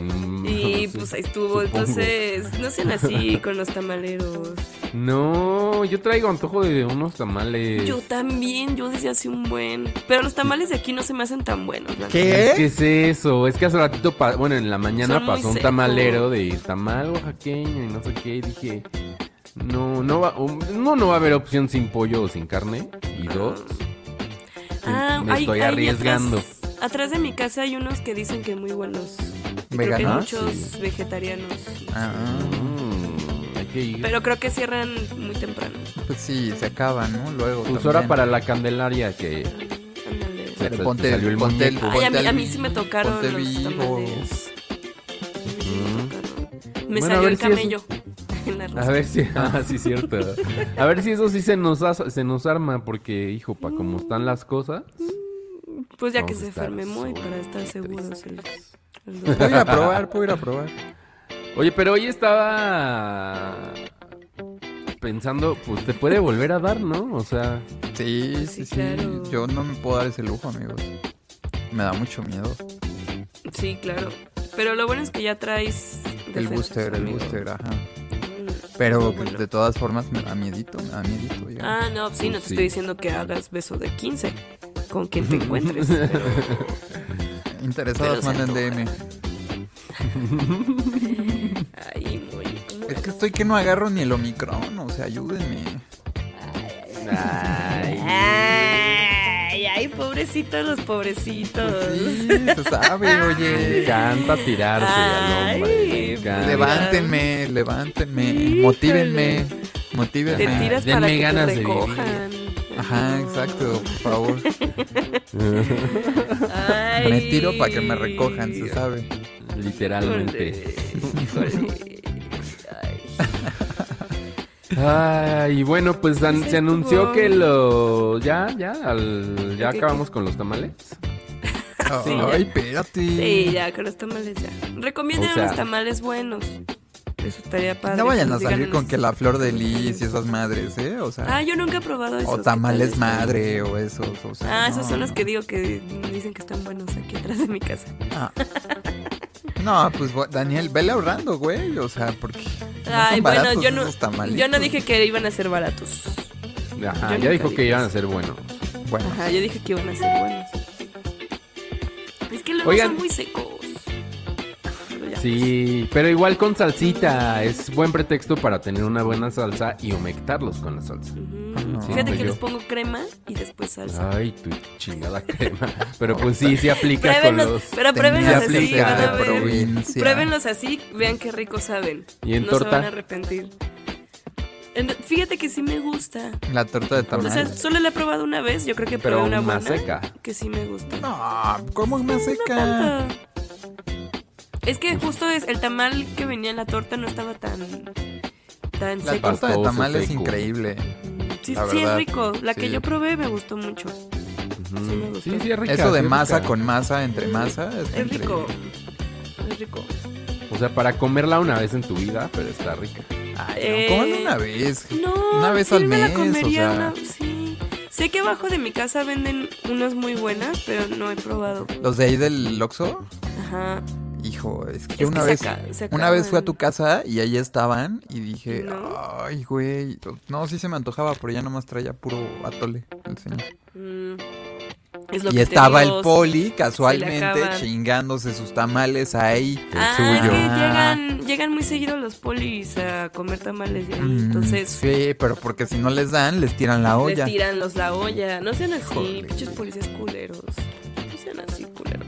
Mm, Y pues ahí estuvo. supongo. Entonces, no sean así con los tamaleros. No, yo traigo antojo de unos tamales. Yo también, yo decía así un buen. Pero los tamales de aquí no se me hacen tan buenos. ¿Qué? ¿Qué es eso? Es que hace ratito, bueno, en la mañana Son pasó un tamalero de tamal oaxaqueño y no sé qué. Y dije, no, no va, um, no, no va a haber opción sin pollo o sin carne. Y dos, Ah, me hay- estoy hay arriesgando. Atrás, atrás de mi casa hay unos que dicen que muy buenos. Creo que hay ¿Veganos? muchos vegetarianos. Ah, Mm, hay que ir. Pero creo que cierran muy temprano. pues sí, se acaban, ¿no? Luego. Pues también. ahora para la candelaria que Ándale. se- ponte- salió el ponte el-. Ay, a mí, a sí me tocaron ponte los vivo. tamales. Mm. Me Bueno, salió el si eso- camello en la A ver si, ah, sí, cierto. A ver si eso sí se nos, as- se nos arma, porque, hijo, para como están las cosas. Pues ya que se enferme muy para estar seguros. El Puedo ir a probar, puedo ir a probar. Oye, pero hoy estaba pensando, pues te puede volver a dar, ¿no? O sea, Sí, sí, Sí, sí. claro. Yo no me puedo dar ese lujo, amigos. Me da mucho miedo. Sí, claro. Pero lo bueno es que ya traes. El booster, el booster, ajá. Mm, Pero pues, bueno. de todas formas me da miedito, me da miedito. oigan. Ah, no, sí, no te Sí. estoy diciendo que hagas beso de 15 con quien te encuentres. pero- Interesados manden DM. Ay, muy. Es que estoy que no agarro ni el Omicron, o sea, ayúdenme. ay, Ay, ay, pobrecitos los pobrecitos. Sí, se sabe, me oye. encanta tirarse al hombre. Levántenme, levántenme, motívenme, motívenme. Te tiras Denme para que ganas te de. Ajá, exacto, por favor. Ay. Me tiro para que me recojan, se sabe. Literalmente. Híjole. Ay. Ay, y bueno, pues an- se anunció que lo. Ya, ya, al- ya ¿Qué, acabamos con los tamales. Sí, Ay, espérate. Sí, ya, con los tamales ya. Recomienden O sea- unos tamales buenos. Eso estaría padre. No vayan a salir con que la flor de lis y esas madres, ¿eh? O sea, Ah, yo nunca he probado esos. o ¿qué tamales madre o esos, o sea. Ah, esos no, son los no. que digo que dicen que están buenos aquí atrás de mi casa. Ah. No, pues Daniel, vele ahorrando, güey, o sea, porque no Ay, son bueno, baratos yo no, yo no dije que iban a ser baratos. Ajá, Yo ya dijo que iban a eso. ser buenos. Bueno, Ajá, yo dije que iban a ser buenos. Es que luego Oigan. son muy secos. Sí, pero igual con salsita. Es buen pretexto para tener una buena salsa y humectarlos con la salsa. Fíjate que yo. les pongo crema y después salsa. Ay, tu chingada crema. Pero pues sí, sí aplica con los. pero pruébenlos así, aplica van a de ver. provincia. Pruébenlos así, vean qué rico saben. ¿Y en no torta? se van a arrepentir. En- fíjate que sí me gusta. la torta de O tamal. sea, solo la he probado una vez. Yo creo que Pero probé una más buena. seca. Que sí me gusta. No, ¿cómo me seca? Tanto. Es que justo es el tamal que venía en la torta no estaba tan tan La seco. torta de tamal es increíble. Sí, la sí es rico. La que yo probé me gustó mucho. Sí me gustó. Sí, sí, es rica. Eso de masa rica. con masa, entre masa, es, Es rico. Es rico. O sea, para comerla una vez en tu vida, pero está rica. Ay, Eh, no, una vez. No, Una vez sí al me la mes, o comería sea. una- sí. Sé que abajo de mi casa venden unas muy buenas, pero no he probado. Los de ahí del Oxxo, Ajá. Hijo, es que Es yo una que vez, una vez fui a tu casa y ahí estaban y dije, ¿No? ay, güey, no, sí se me antojaba, pero ya nomás traía puro atole el señor. Mm. Es lo Y que estaba digo, el poli casualmente chingándose sus tamales ahí. Ah, suyo. es que llegan, llegan muy seguido los polis a comer tamales de ahí. Mm, Entonces, Sí, pero porque si no les dan, les tiran la olla. les tiran los la olla. No sean así, pinches policías culeros. No sean así, culeros.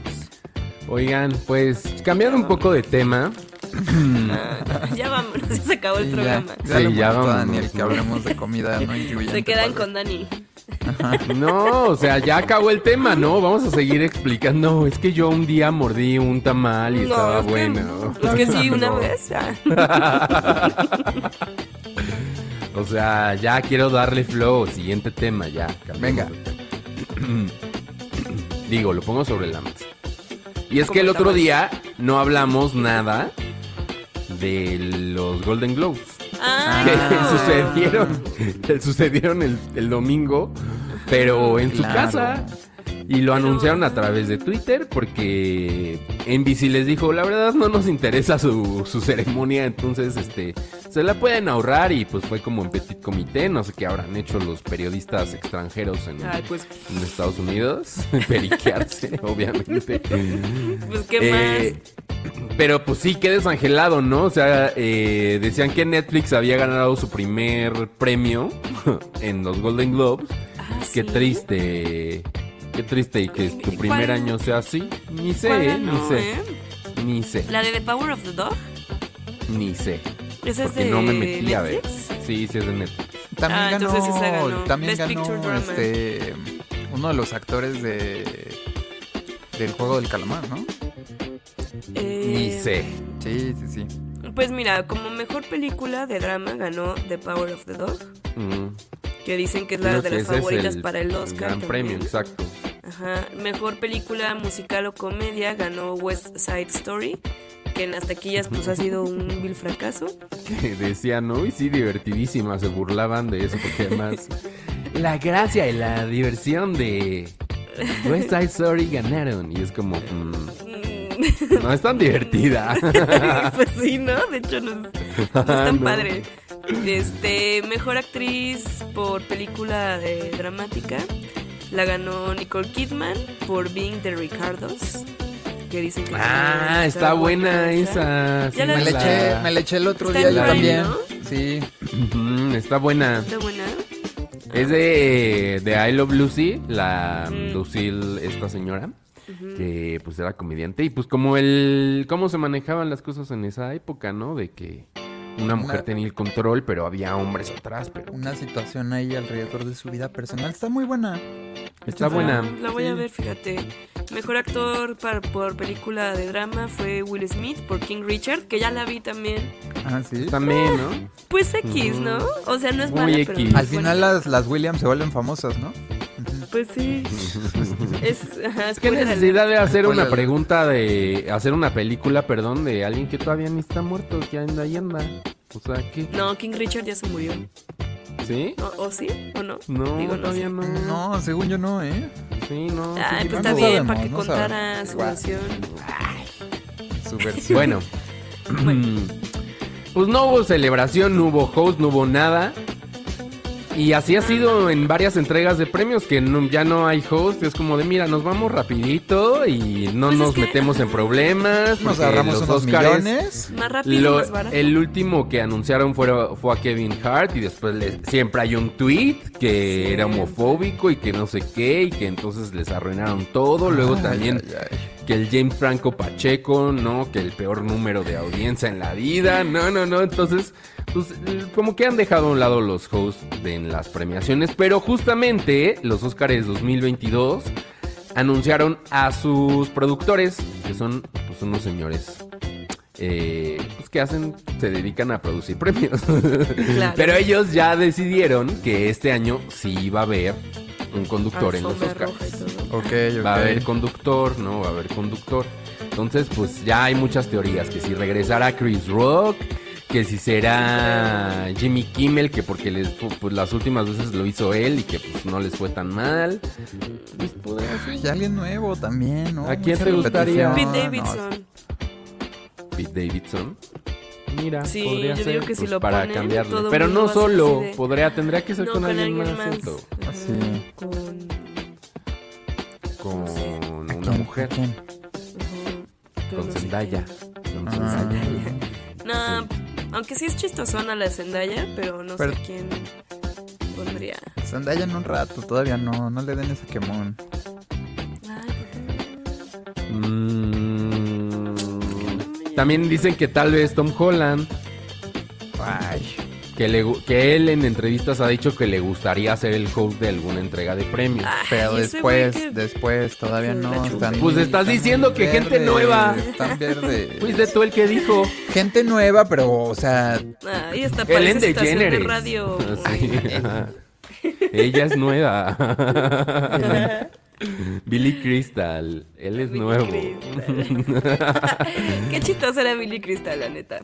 Oigan, pues cambiando un poco de tema. Ya vámonos, ya se acabó el Sí, programa. Ya, ya Sí, ya vámonos, Daniel que ¿no? hablemos de comida no. Se quedan con Dani. No, o sea, ya acabó el tema, ¿no? Vamos a seguir explicando. Es que yo un día mordí un tamal y estaba es que- bueno. Es que sí, una No. vez. ah. O sea, ya quiero darle flow. Siguiente tema, ya. Venga. Digo, lo pongo sobre la mesa. Y es que el otro día no hablamos nada de los Golden Globes. Ah, que sucedieron, que sucedieron el, el domingo, pero en su casa. Y lo anunciaron a través de Twitter porque NBC les dijo, la verdad no nos interesa su, su ceremonia, entonces este se la pueden ahorrar y pues fue como en petit comité, no sé qué habrán hecho los periodistas extranjeros en, Ay, pues, en Estados Unidos, periquearse, obviamente. pues qué Eh, pero pues sí, qué desangelado, ¿no? O sea, eh, decían que Netflix había ganado su primer premio en los Golden Globes. más. Ah, Qué ¿sí? triste. Qué triste y que tu ¿Y primer cuál? año sea así. Ni sé, ¿Cuál eh, ni sé. eh? Ni sé, La de The Power of the Dog. ni sé. Esa es Porque de no me metí a ver. Sí, sí es de Netflix. También Ah, ganó, entonces esa ganó. también Best ganó este uno de los actores de del juego del calamar, ¿no? Eh, Ni sé. Sí, sí, sí. Pues mira, como mejor película de drama ganó The Power of the Dog, Mm. que dicen que es la Creo de las favoritas para el Oscar. gran también. premio, exacto. Ajá. Mejor película musical o comedia ganó West Side Story, que en las taquillas pues ha sido un vil fracaso. que decían, ¿no? Y sí, divertidísima, se burlaban de eso, porque además la gracia y la diversión de West Side Story ganaron. Y es como, mm, no es tan divertida. pues sí, ¿no? De hecho no, es- no es tan No. padre. Este, mejor actriz por película de dramática la ganó Nicole Kidman por Being the Ricardos. Que dicen que ah, está buena esa. Ya la Me le, eché, me le eché el otro Está día yo Prime, también. ¿no? Sí. Está buena. Está buena. Es de, de I Love Lucy, la Mm. Lucille, esta señora, que pues era comediante. Y pues como el, cómo se manejaban las cosas en esa época, ¿no? De que una mujer tenía el control, pero había hombres atrás, pero Una situación ahí alrededor de su vida personal. Está muy buena. está Ah, buena. La voy a ver, fíjate. Mejor actor por película de drama fue Will Smith por King Richard, que ya la vi también. Ah, sí. También, ¿no? Pues X, ¿no? O sea, no es Muy mala, X. pero Al final las, las Williams se vuelven famosas, ¿no? Pues sí. es, ajá, ¿Qué spoiler necesidad de hacer una pregunta de hacer una película, perdón, de alguien que todavía ni está muerto, que anda y anda? O sea, ¿qué? alert. No, King Richard ya se murió. ¿Sí? ¿O, o sí? ¿O no? No, Digo, todavía sé. no. No, según yo no, ¿eh? Sí, no. Ay, sí, pues no está bien, para que no contara sabemos. su Guau. versión. Su versión. Bueno. pues no hubo celebración, no hubo host, no hubo nada. Y así ha sido en varias entregas de premios que no- ya no hay host. Es como de, mira, nos vamos rapidito y no Pues es nos que- metemos en problemas. Nos agarramos los unos millones. Más rápido, Lo- más barato. el último que anunciaron fue, fue a Kevin Hart y después le- siempre hay un tweet que Sí. era homofóbico y que no sé qué y que entonces les arruinaron todo. Luego Ay, también ay, ay. Que el James Franco Pacheco, ¿no? Que el peor número de audiencia en la vida. No, no, no. Entonces, pues como que han dejado a un lado los hosts de, en las premiaciones. Pero justamente los Oscars 2022 anunciaron a sus productores, que son pues unos señores. eh, pues que hacen, se dedican a producir premios. Claro. Pero ellos ya decidieron que este año sí iba a haber un conductor en los Oscars. roja y todo. Ok, ok. Va a haber conductor, ¿no? Va a haber conductor. Entonces, pues ya hay muchas teorías. Que si regresará Chris Rock, que si será Jimmy Kimmel, que porque les, pues, las últimas veces lo hizo él y que pues no les fue tan mal. Pues, podría ser. Y alguien nuevo también, ¿no? ¿A quién Mucha te gustaría? Pete No, Davidson. Pete Davidson. Mira, Sí, podría yo ser digo que si pues, lo para ponen, cambiarle. todo Pero no solo, así de- podría, tendría que ser No, con, con alguien alguien más. más. siento. Ajá, Sí. Con. Con ¿A una quién? mujer. ¿A quién? Con no Zendaya. Con Ah. Zendaya. No, aunque sí es chistosona la Zendaya, pero no Pero- sé quién pondría. Zendaya en un rato, todavía no, no le den ese quemón. Ay, ¿por qué? Mm? También dicen que tal vez Tom Holland, Ay, que, le gu- que él en entrevistas ha dicho que le gustaría ser el host de alguna entrega de premios. Ay, pero después, que- después, todavía no. Están, Pues estás están diciendo que gente nueva. Están verdes. Fuiste tú el que dijo. Gente nueva, pero, o sea, Ahí está, Ellen parece estación de radio. Sí. Ella es nueva. Billy Crystal, él es Billy nuevo. Qué chistoso era Billy Crystal, la neta.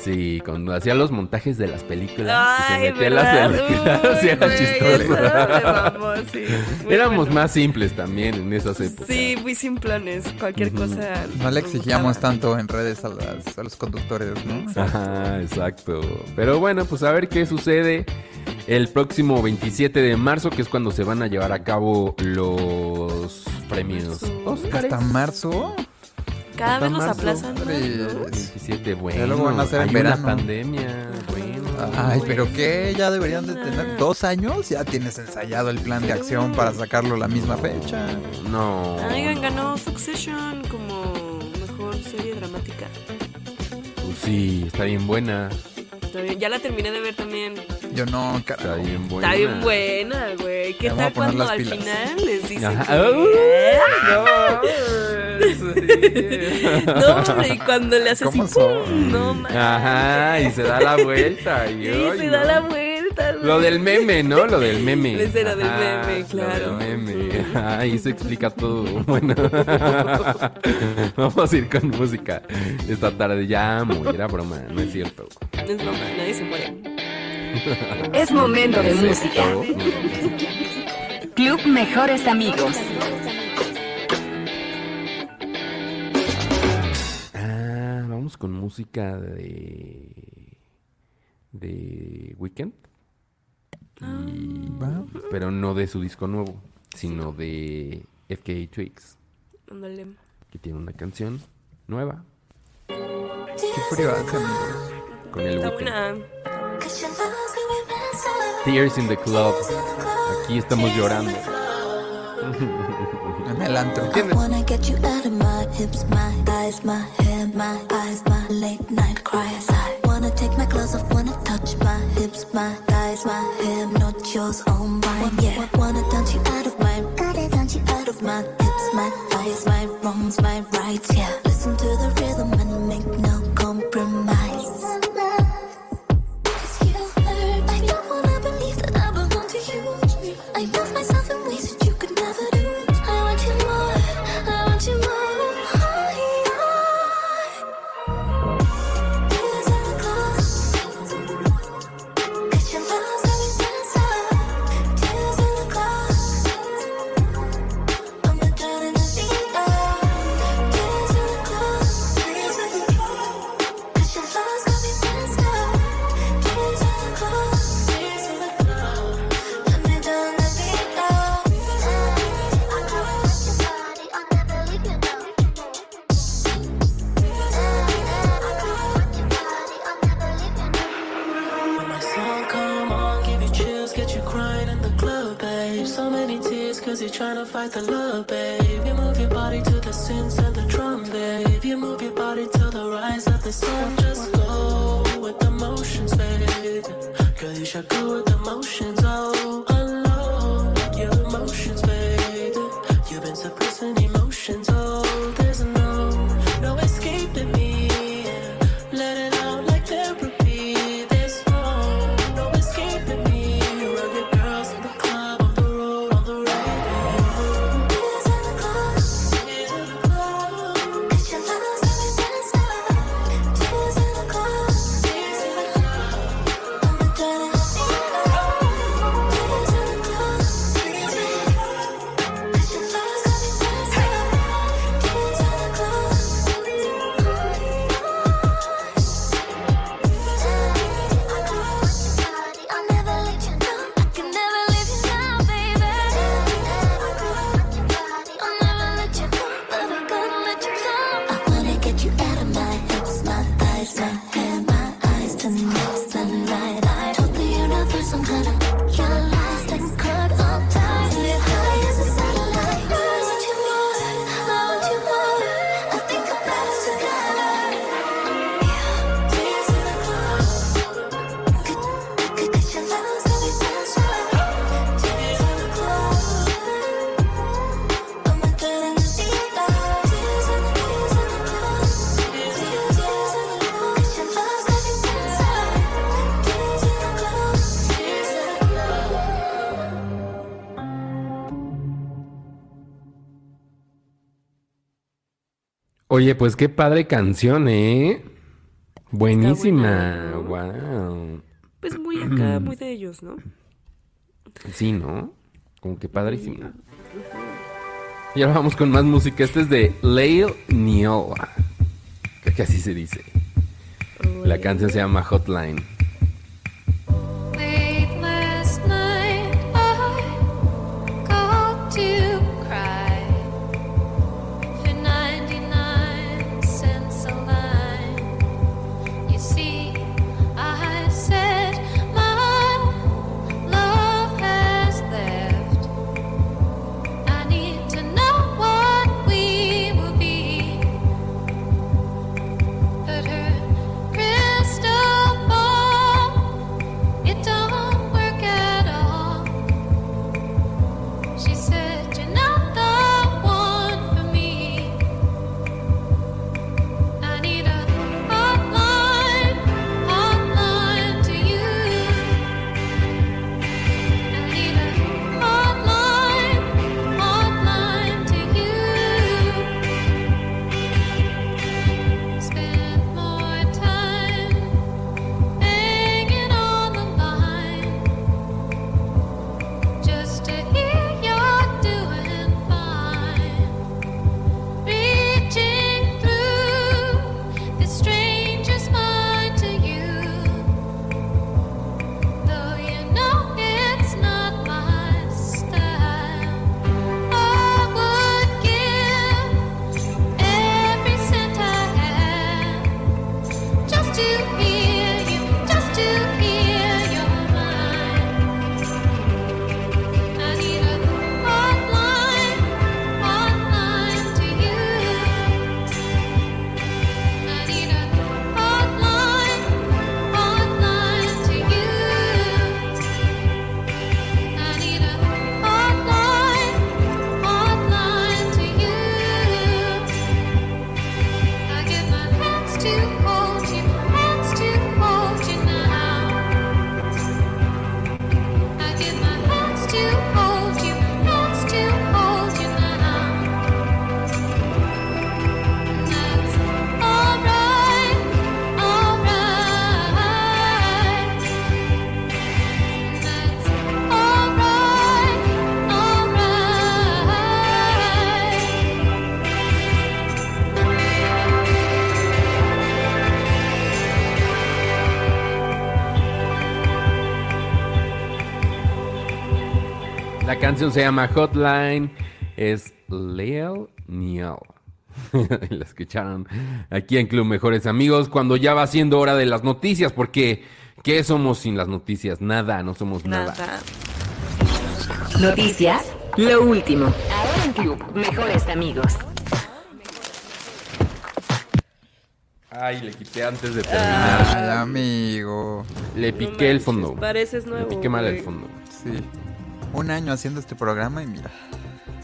Sí, cuando hacía los montajes de las películas. y Ay, se metía las películas. era chistoso. sí. Éramos bueno. más simples también en esas épocas. Sí, muy simplones. Cualquier cosa. No le exigíamos gustaba. tanto en redes a, las- a los conductores, ¿no? Ajá, exacto. Pero bueno, pues a ver qué sucede el próximo 27 de marzo, que es cuando se van a llevar a cabo los premios Óscares. Hasta marzo. Cada Hasta vez nos marzo. aplazan más, ¿no? 27, bueno. Ya luego van a hacer en hay verano. una pandemia, bueno. Ay, pero qué, ya deberían de tener dos años. Ya tienes ensayado el plan de acción para sacarlo la misma fecha. No. Oigan, ganó Succession como mejor serie dramática. Pues sí, está bien buena. Está bien, Ya la terminé de ver también. Yo no, Está bien buena. Está bien buena, güey. ¿Qué tal cuando al pilas. final les dicen Ajá. que- No. No, hombre, y cuando le hace así. ¡pum! No, man. Ajá, y se da la vuelta. Y, Y se da no. la vuelta, güey. Lo del meme, ¿no? Lo del meme. La escena del meme, lo claro. del meme. Ahí se explica todo. Bueno. Vamos a ir con música esta tarde. Ya, muy, era broma, no es cierto. No es broma, nadie se muere. Es momento de ¿Es música. Club Mejores Amigos. Ah, vamos con música de. de Weekend. Y- pero no de su disco nuevo, sino de FK Twigs, Ándale. que tiene una canción nueva Qué frío hace, amigos. con el Está buena. Tears in the Club. Aquí estamos llorando. En el antro. Wanna take my clothes off, wanna touch my hips, my thighs, my hair, not yours, all mine. Yeah, wanna dance you out of my, gotta dance you out of my hips, my thighs, my wrongs, my rights. Yeah, fight the love, babe. You move your body to the synths and the drum, babe. You move your body to the rise of the sun. Just go with the motions, babe. Girl, you should go with the motions, oh. Oye, pues qué padre canción, ¿eh? Buenísima. buena, Wow. Pues muy acá, muy de ellos, ¿no? Sí, ¿no? Como que padrísima. Y ahora vamos con más música. Este es de Lael Neal. Creo que así se dice. La canción se llama Hotline. Canción se llama Hotline. Es Leo Neal. La escucharon aquí en Club Mejores Amigos cuando ya va siendo hora de las noticias. Porque, ¿qué somos sin las noticias? Nada, no somos nada. Nada. Noticias, lo último. Ahora en Club Mejores Amigos. Ay, le quité antes de terminar. Ay, amigo. Le No piqué el fondo. Pareces Le nuevo. piqué mal el fondo. Sí. Un año haciendo este programa y mira.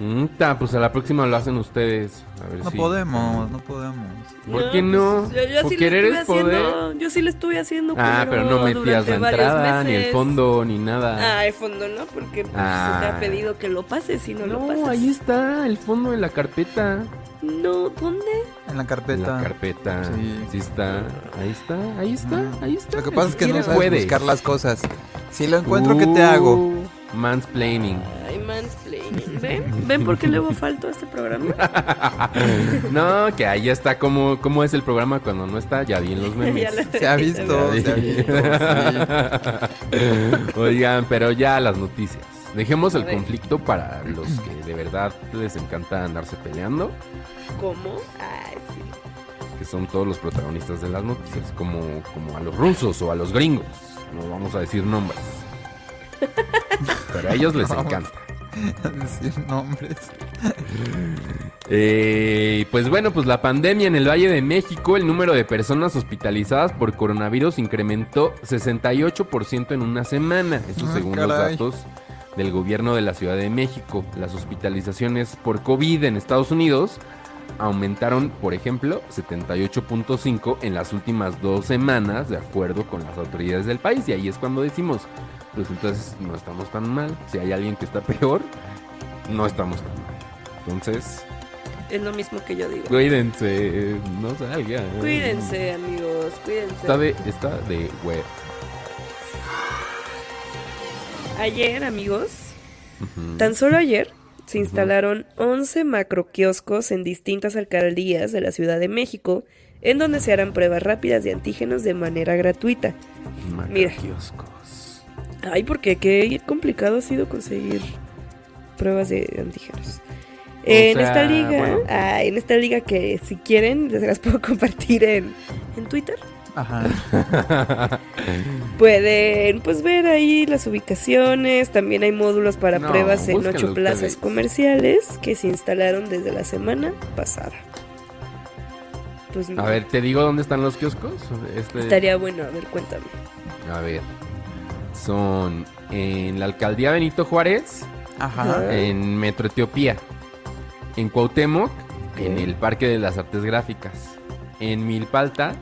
Mm, ta, pues a la próxima lo hacen ustedes. A ver No si- podemos, no podemos. ¿Por qué no? pues, yo, yo ¿Por sí querer le es poder? haciendo, yo sí le estuve haciendo. Ah, pero no metías la entrada, ni el meses. fondo, ni nada. Ah, el fondo no, porque pues, Ah. se te ha pedido que lo pases y no, lo pasas. No, ahí está, el fondo de la carpeta. No, ¿dónde? En la En carpeta. la carpeta. Sí. Sí. está. Ahí está, ahí está, ahí está. Lo que pasa es que no sabes puede. buscar las cosas. Si lo encuentro, ¿qué te hago? Mansplaining. Ay, mansplaining. ¿Ven? ¿Ven por qué luego falto a este programa? no, que ahí está como, cómo es el programa cuando no está, ya vi en los memes. Lo- Se ha visto, Ya se ha vi. visto. sí. Oigan, pero ya las noticias. Dejemos el conflicto para los que de verdad les encanta andarse peleando, ¿Cómo? Ay, sí. que son todos los protagonistas de las noticias, como, como a los rusos o a los gringos. No vamos a decir nombres. Pero a ellos les encanta. Decir nombres. Eh, pues bueno, pues la pandemia en el Valle de México, el número de personas hospitalizadas por coronavirus incrementó 68% en una semana. Eso Ah, según los datos del gobierno de la Ciudad de México. Las hospitalizaciones por COVID en Estados Unidos aumentaron, por ejemplo, 78.5 en las últimas dos semanas, de acuerdo con las autoridades del país. Y ahí es cuando decimos, pues entonces no estamos tan mal. Si hay alguien que está peor, no estamos tan mal. Entonces, Es lo mismo que yo digo. Cuídense, no salgan. Cuídense, amigos, cuídense. Está de, está de web. Ayer, amigos, tan solo ayer se instalaron 11 macroquioscos en distintas alcaldías de la Ciudad de México, en donde se harán pruebas rápidas de antígenos de manera gratuita. Mira. Ay, porque qué complicado ha sido conseguir pruebas de antígenos. en sea, esta liga, bueno. ah, en esta liga que si quieren se las puedo compartir en, en Twitter. Ajá. Pueden pues ver ahí las ubicaciones, también hay módulos para No, pruebas en ocho plazas ustedes. comerciales que se instalaron desde la semana pasada. Pues A ver, ¿te digo dónde están los kioscos? Este- estaría bueno, a ver, cuéntame. A ver. Son en la alcaldía Benito Juárez, Ajá. en Metro Etiopía, en Cuauhtémoc, en el Parque de las Artes Gráficas, en Milpalta,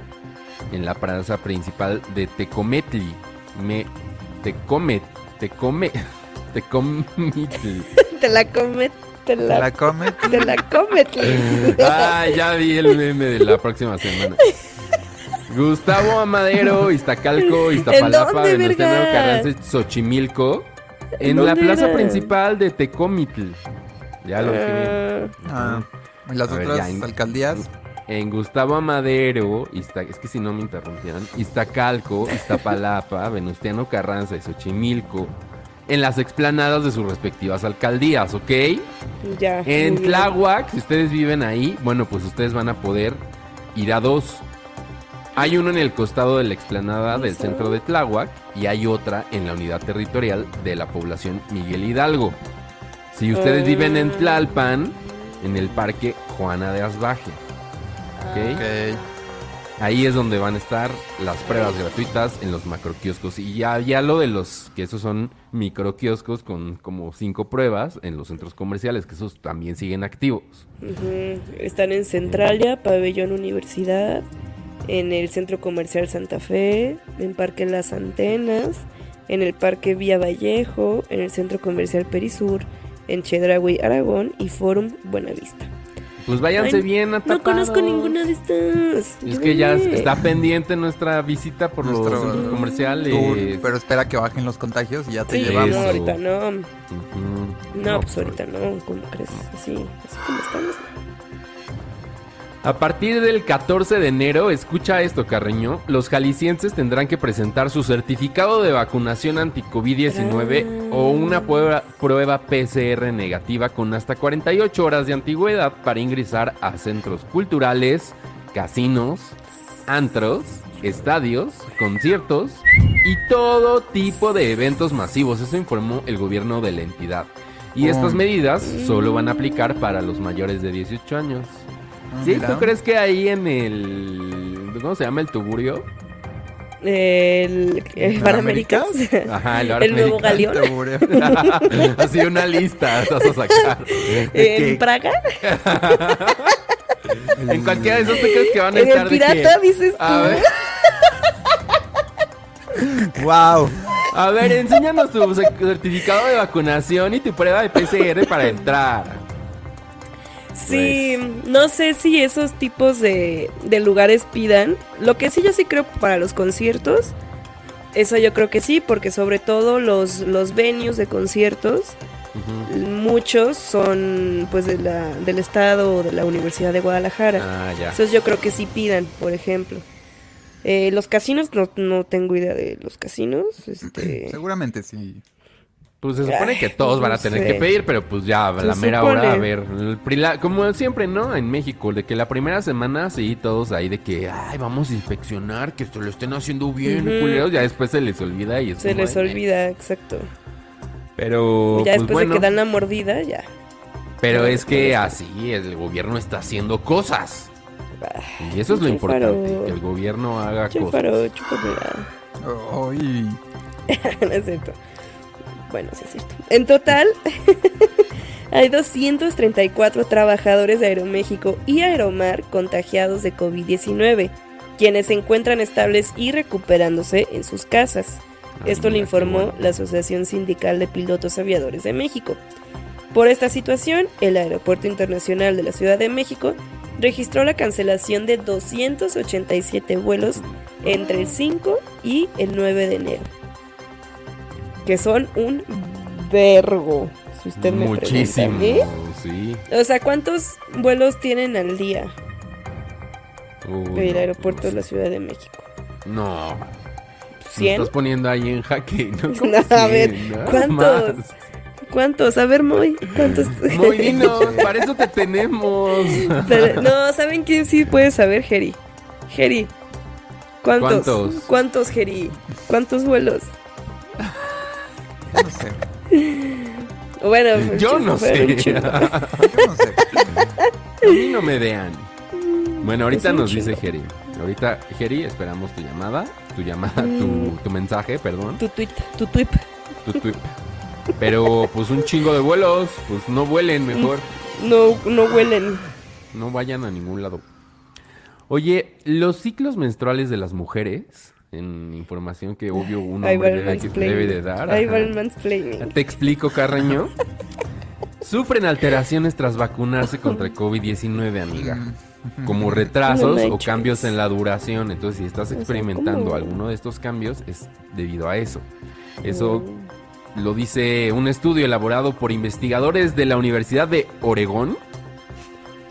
en la plaza principal de Tecometli, me Tecomet, Tecome, Tecomitl. Te la come, te ¿Te la, la come? te la come, Tlis. Ah, ya vi el meme de la próxima semana. Gustavo Amadero, Iztacalco, Iztapalapa, Venustiano? Carranza, Xochimilco, en la plaza era? principal de Tecomitl. Ya lo dije bien. Ah, ¿Y las A ver, otras ya, en- alcaldías? En Gustavo Amadero, Izta- es que si no me interrumpían, Iztacalco, Iztapalapa, Venustiano Carranza y Xochimilco, en las explanadas de sus respectivas alcaldías, ¿ok? Ya. En. Tláhuac, si ustedes viven ahí, bueno, pues ustedes van a poder ir a dos. Hay uno en el costado de la explanada del centro de Tláhuac y hay otra en la unidad territorial de la población Miguel Hidalgo. Si ustedes viven en Tlalpan, en el parque Juana de Asbaje. ¿Ok? Ok. Ahí es donde van a estar las pruebas gratuitas en los macroquioscos. Y ya, ya lo de los que esos son microquioscos con como cinco pruebas en los centros comerciales, que esos también siguen activos. Están en Centralia, Pabellón Universidad, en el Centro Comercial Santa Fe, en Parque Las Antenas, en el Parque Vía Vallejo, en el Centro Comercial Perisur, en Chedraui, Aragón y Forum Buenavista. Pues váyanse Ay, bien No atapados. conozco ninguna de estas. Es que ya está pendiente nuestra visita por los Nuestro centros comerciales. Tour, pero espera que bajen los contagios y ya te Sí, llevamos. no, Eso. ahorita no. No, pues pues, ahorita no. ¿Cómo crees? Así, así como estamos. A partir del 14 de enero, escucha esto, Carreño, los jaliscienses tendrán que presentar su certificado de vacunación anti-COVID-19 o una prueba, prueba PCR negativa con hasta 48 horas de antigüedad para ingresar a centros culturales, casinos, antros, estadios, conciertos y todo tipo de eventos masivos. Eso informó el gobierno de la entidad. Y estas Oh. medidas solo van a aplicar para los mayores de 18 años. Ah, ¿Sí? mira. ¿Tú crees que ahí en el... ¿Cómo se llama? El tuburio. El, el Panaméricas. Ajá, el El nuevo. Galeón. Así una lista vas a sacar. En Praga. en cualquiera de esos te crees que van a En estar el de pirata, dices tú. A ver, ¡Wow! a ver, enséñanos tu certificado de vacunación y tu prueba de PCR para entrar. Sí, no sé si esos tipos de, de lugares pidan. Lo que sí yo sí creo para los conciertos, eso yo creo que sí, porque sobre todo los, los venues de conciertos, muchos son pues de la, del estado o de la Universidad de Guadalajara. Ah, ya. Entonces yo creo que sí pidan, por ejemplo. Eh, los casinos, no, no tengo idea de los casinos. Este, Seguramente sí. Pues se supone que Ay, todos van a no tener sé. que pedir, pero pues ya a Se la mera supone. hora, a ver, el como siempre, ¿no? En México, de que la primera semana sí, todos ahí de que, ay, vamos a inspeccionar, que se lo estén haciendo bien, Ujú. culeros, ya después se les olvida y es se como, les ay, olvida, exacto. Pero, ya pues después bueno, de que dan la mordida, ya. pero es que así el gobierno está haciendo cosas. Ay, Y eso es lo importante, faro. que el gobierno haga cosas. Ay, no es cierto. Bueno, sí es cierto. En total, hay 234 trabajadores de Aeroméxico y Aeromar contagiados de COVID-19, quienes se encuentran estables y recuperándose en sus casas. Ah, Esto lo informó la Asociación Sindical de Pilotos Aviadores de México. Por esta situación, el Aeropuerto Internacional de la Ciudad de México registró la cancelación de 287 vuelos entre el 5 y el 9 de enero. Que son un vergo, si usted me Muchísimo, pregunta, ¿eh? sí. O sea, ¿cuántos vuelos tienen al día Uy, el no, aeropuerto no de la. Ciudad de México? No. Me ¿100? estás poniendo ahí en jaque, ¿no? ¿Cómo A ver, 100? Nada ¿cuántos? más. ¿Cuántos? A ver, Moy, ¿cuántos? Muy dinos, para eso te tenemos. Pero- no, ¿saben quién sí puede saber, Geri? Geri. ¿Cuántos? ¿Cuántos? ¿Cuántos, Geri? ¿Cuántos vuelos? No sé. Bueno, Yo no sé. Yo no sé. A mí no me vean. Bueno, ahorita nos dice. Geri. Ahorita, Geri, esperamos tu llamada. Tu llamada, tu, tu mensaje, perdón. Tu tweet, tu tweet. Tu tweet. Pero, pues un chingo de vuelos. Pues no vuelen mejor. No, no huelen. No vayan a ningún lado. Oye, los ciclos menstruales de las mujeres, en información que obvio un Ahí va hombre el debe, de dar. Ahí va ajá. el mansplaining. Te explico, Carreño. Sufren alteraciones tras vacunarse contra el COVID-19, amiga. Como retrasos No o cambios en la duración. Entonces, si estás experimentando ¿cómo? alguno de estos cambios, es debido a eso. Eso lo dice un estudio elaborado por investigadores de la Universidad de Oregón.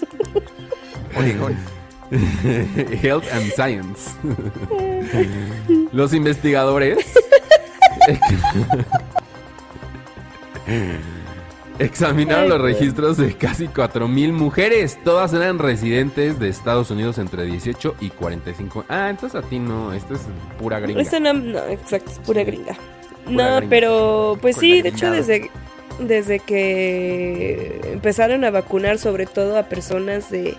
Oregón. Health and Science. Los investigadores examinaron los registros de casi 4.000 mujeres. Todas eran residentes de Estados Unidos entre 18 y 45. Ah, entonces a ti no, esto es pura gringa. Esta no, no, exacto, es pura gringa. Pura no, gringa. pero pues Con sí, de hecho desde, desde que empezaron a vacunar sobre todo a personas de,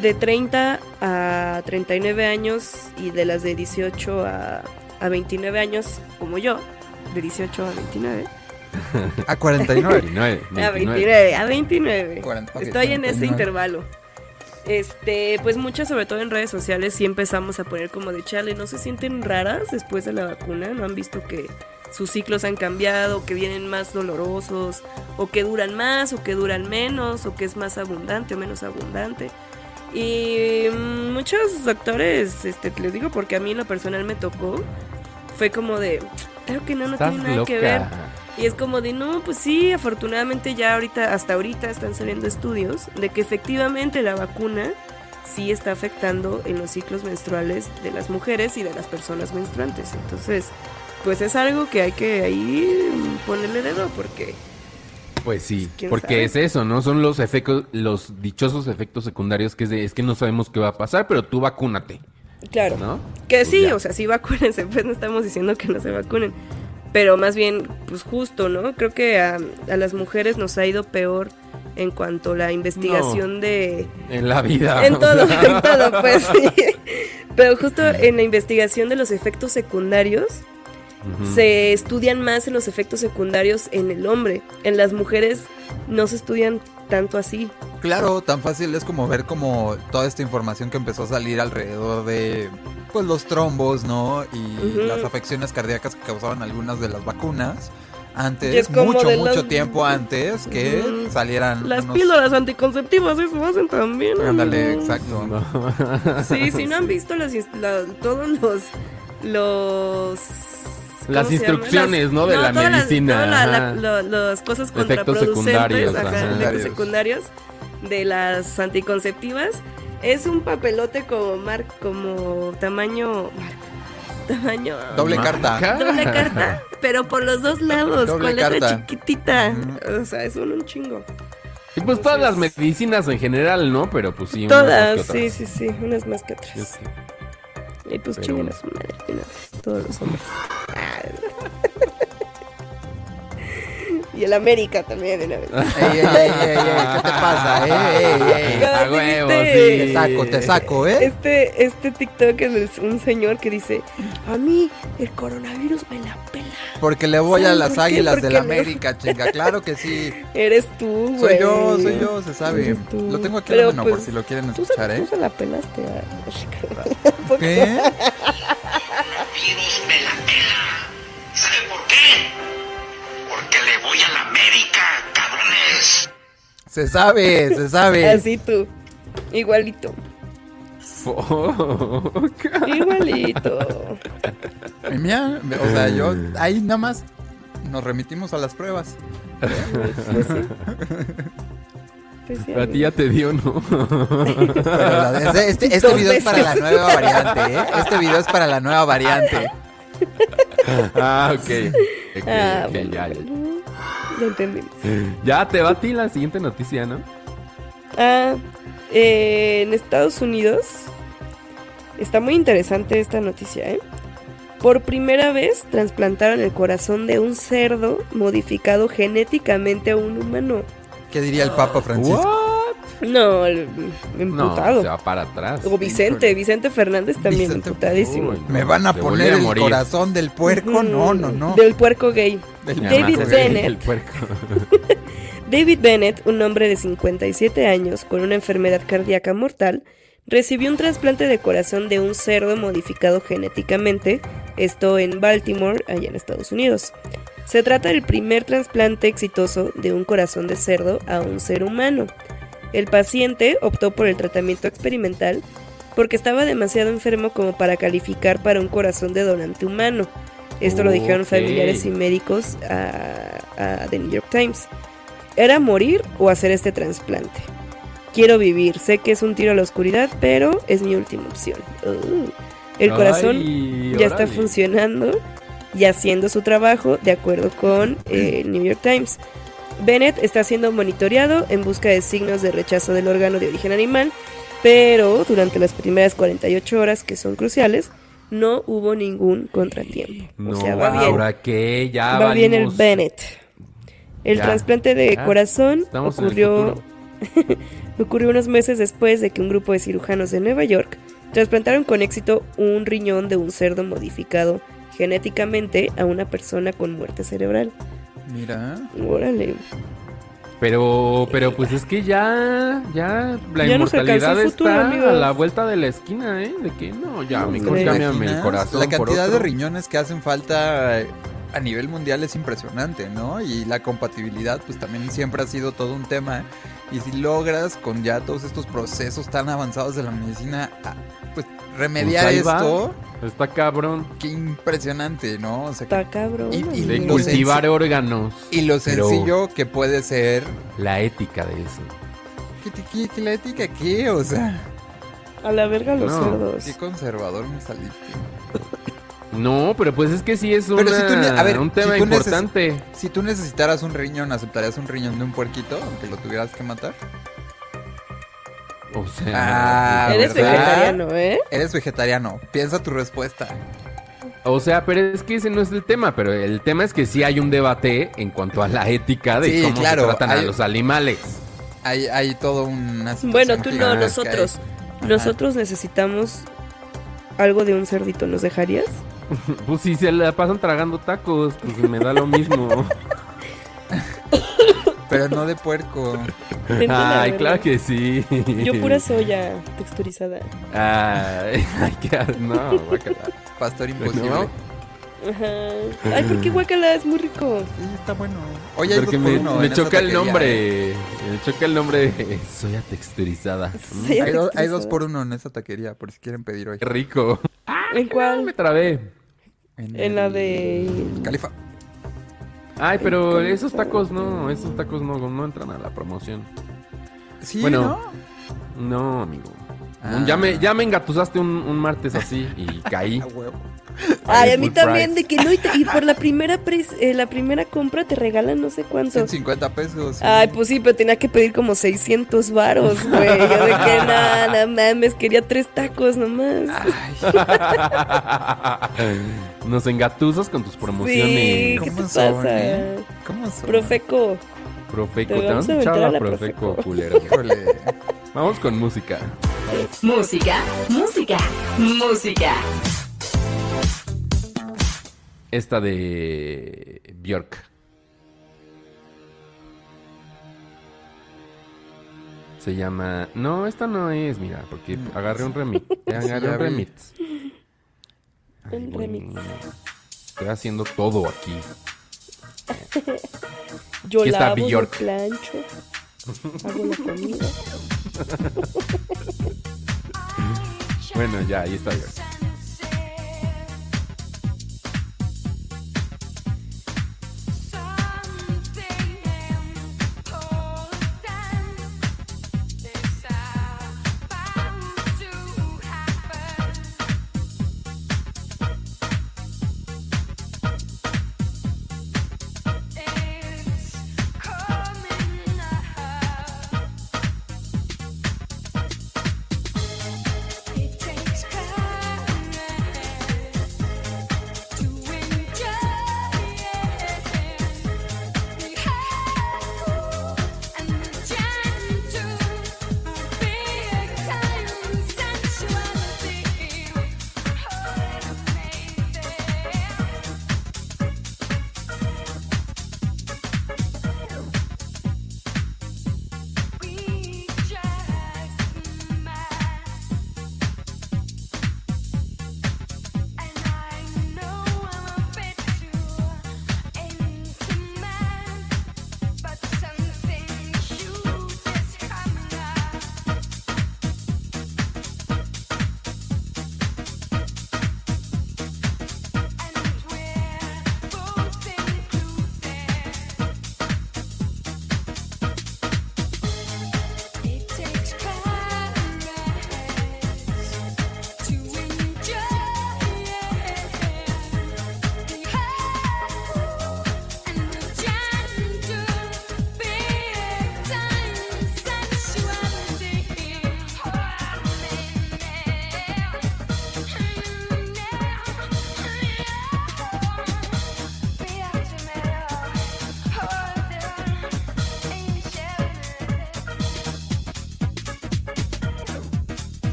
de 30 a 39 años y de las de 18 a, a 29 años, como yo, de 18 a 29. A 49. 29, A 29. 29, a 29. Cuarenta, ok, Estoy en ese 49. intervalo. Este, pues muchas, sobre todo en redes sociales, sí empezamos a poner como de chale, ¿no se sienten raras después de la vacuna? ¿No han visto que sus ciclos han cambiado, que vienen más dolorosos, o que duran más, o que duran menos, o que es más abundante o menos abundante? Y muchos doctores, este, les digo porque a mí en lo personal me tocó, fue como de, claro que no, no tiene nada loca. que ver. Y es como de, no, pues sí, afortunadamente ya ahorita, hasta ahorita están saliendo estudios de que efectivamente la vacuna sí está afectando en los ciclos menstruales de las mujeres y de las personas menstruantes. Entonces, pues es algo que hay que ahí ponerle dedo porque... Pues sí, ¿Quién porque sabe? es eso, ¿no? Son los efectos, los dichosos efectos secundarios que es de, es que no sabemos qué va a pasar, pero tú vacúnate, Claro, ¿no? que Pues sí, ya. o sea, sí vacúnense, pues no estamos diciendo que no se vacunen. Pero más bien, pues justo, ¿no? Creo que a, a las mujeres nos ha ido peor en cuanto a la investigación de... En la vida. En todo, en todo, pues sí. Pero justo en la investigación de los efectos secundarios, Se estudian más en los efectos secundarios en el hombre. En las mujeres no se estudian tanto así. Claro, tan fácil es como ver como toda esta información que empezó a salir alrededor de pues los trombos, ¿no? Y las afecciones cardíacas que causaban algunas de las vacunas. Antes, es como mucho, mucho las- tiempo antes que salieran Las unos- píldoras anticonceptivas, eso hacen también. Ándale, amigos. exacto. No. Sí, si no han visto las, ins- la- todos los... los Las instrucciones, ¿no? De la todas las- medicina, todas la- la- las cosas Efectos contraproducentes, secundarios, ajá, ajá. efectos Secundarios. secundarios de las anticonceptivas. Es un papelote como mar, como tamaño tamaño Doble Marca. carta. doble carta, pero por los dos lados, Doble con letra carta. chiquitita. O sea, es un, un chingo. Y pues todas las Entonces- medicinas en general, ¿no? Pero pues sí. unas más Todas, que otras. sí, sí, sí, unas más que Yo otras. sí. Y pues Pero chinguen a su madre todos los hombres. Y el América también de una vez. Ey, ey, ey, ey, ey, ¿qué te pasa? Ey, ey, ey. ¿Cómo A sí huevo, viste? sí. Te saco, te saco, ¿eh? Este, este TikTok es un señor que dice, a mí el coronavirus me la pela. Porque le voy a ¿Saben las águilas Porque de la América, chinga. Claro que sí. Eres tú, güey. Soy yo, soy yo, se sabe. Lo tengo aquí Pero, a la mano por pues, si lo quieren Tú se, escuchar, ¿eh? tú se la pelaste. a- ¿Qué? virus me la pela. ¿Sabe por qué? Porque le voy a la América, cabrones. Se sabe, se sabe. Así tú. Igualito. Fuck. Igualito. Y mira, o sea, yo ahí nada más nos remitimos a las pruebas. Pues sí. Pues sí, Pero a ti ya te dio, ¿no? Pero la de- este este, este video es para la nueva variante, ¿eh? Este video es para la nueva variante. ah, ok. Ok, Ah, bueno, ya, ya. Ya entendimos. Ya te va a ti la siguiente noticia, ¿no? Ah, eh, en Estados Unidos está muy interesante esta noticia, ¿eh? Por primera vez trasplantaron el corazón de un cerdo modificado genéticamente a un humano. ¿Qué diría el Papa Francisco? What? No, el No, emputado. se va para atrás. o Vicente, Vicente Fernández también Vicente- emputadísimo. Uy, ¿Me van a poner a el morir. corazón del puerco? No, no, no. Del puerco gay. Del- David Bennett. El puerco. David Bennett, un hombre de 57 años con una enfermedad cardíaca mortal, recibió un trasplante de corazón de un cerdo modificado genéticamente, esto en Baltimore, allá en Estados Unidos. Se trata del primer trasplante exitoso de un corazón de cerdo a un ser humano. El paciente optó por el tratamiento experimental porque estaba demasiado enfermo como para calificar para un corazón de donante humano. Esto lo dijeron familiares y médicos a, a The New York Times. Era morir o hacer este trasplante. Quiero vivir, sé que es un tiro a la oscuridad, pero es mi última opción. Uh. El corazón Ay, ya está funcionando y haciendo su trabajo de acuerdo con eh, el New York Times. Bennett está siendo monitoreado en busca de signos de rechazo del órgano de origen animal, pero durante las primeras 48 horas, que son cruciales, no hubo ningún contratiempo. No, o sea, va bien. ¿ahora qué? Ya va bien el. Bennett. El Ya, trasplante de ya. corazón Estamos ocurrió, ocurrió unos meses después de que un grupo de cirujanos de Nueva York trasplantaron con éxito un riñón de un cerdo modificado genéticamente a una persona con muerte cerebral. Mira. Órale. Pero, pero pues es que ya, ya la Ya inmortalidad el futuro, está amigos. a la vuelta de la esquina, ¿eh? De que no, ya, No, mejor ¿te cámbiame el corazón La por cantidad de riñones que hacen falta eh, a nivel mundial es impresionante, ¿no? Y la compatibilidad, pues también siempre ha sido todo un tema. Y si logras con ya todos estos procesos tan avanzados de la medicina, ah, pues remediar Pues ahí va. esto, Está cabrón qué impresionante, ¿no? O sea, Está cabrón. Y- y de cultivar órganos. y lo Pero sencillo que puede ser. La ética de eso. ¿Qué, qué, qué- qué la ética qué? O sea, A la verga los No, cerdos. qué conservador me saliste. No, pero pues es que sí es Pero si tú una- a ver, un si tema neces- importante. Si tú necesitaras un riñón, ¿aceptarías un riñón de un puerquito, aunque lo tuvieras que matar? O sea, Ah, Eres ¿verdad? vegetariano, ¿eh? Eres vegetariano. Piensa tu respuesta. o sea, pero es que ese no es el tema, pero el tema es que sí hay un debate en cuanto a la ética de Sí, cómo claro, se tratan a los animales. Hay, hay todo situación Bueno, tú no, nosotros. Nosotros necesitamos algo de un cerdito, ¿nos dejarías? Pues si se la pasan tragando tacos, pues me da lo mismo. Pero no de puerco. Ay, claro que sí. Yo pura soya texturizada. Ay, ay, qué no, guácala. Pastor imposible. No. Ajá. Ay, ¿por qué guacala? Es muy rico. Sí, está bueno. Oye, hay Porque dos por me, uno choca el taquería, ¿eh? nombre. Me choca el nombre de soya texturizada. Soya Hay, do- hay texturizada. dos por uno en esta taquería, por si quieren pedir hoy. Qué rico. ¿En cuál? Me trabé. En la de. Califa. Ay, pero ¿Cómo esos tacos no, esos tacos no, no entran a la promoción. Sí, Bueno. ¿no? No, amigo. Ah. Ya me, ya me engatusaste un, un martes así y caí. Ay, a mí también, price. de que no. Y, te- y por la primera pres- eh, la primera compra te regalan no sé cuánto. 150 pesos. sí. Ay, pues sí, pero tenía que pedir como 600 varos, güey. Yo de que nada, no mames, quería tres tacos nomás. Nos engatusas con tus sí, promociones. ¿qué te ¿Cómo son, pasa? eh? ¿Cómo son? Profeco. Profeco, Te te vamos a a echar la a la Profeco, Profeco. culero. Híjole. Vamos con música. Música, música, música. Esta de Bjork. Se llama. No, esta no es, mira, porque agarré un remix. Agarré un remix. Ay, Un remix. Estoy haciendo todo aquí. Yo Aquí está lavo, Bjork. plancho. Hago la comida. Bueno, ya, ahí está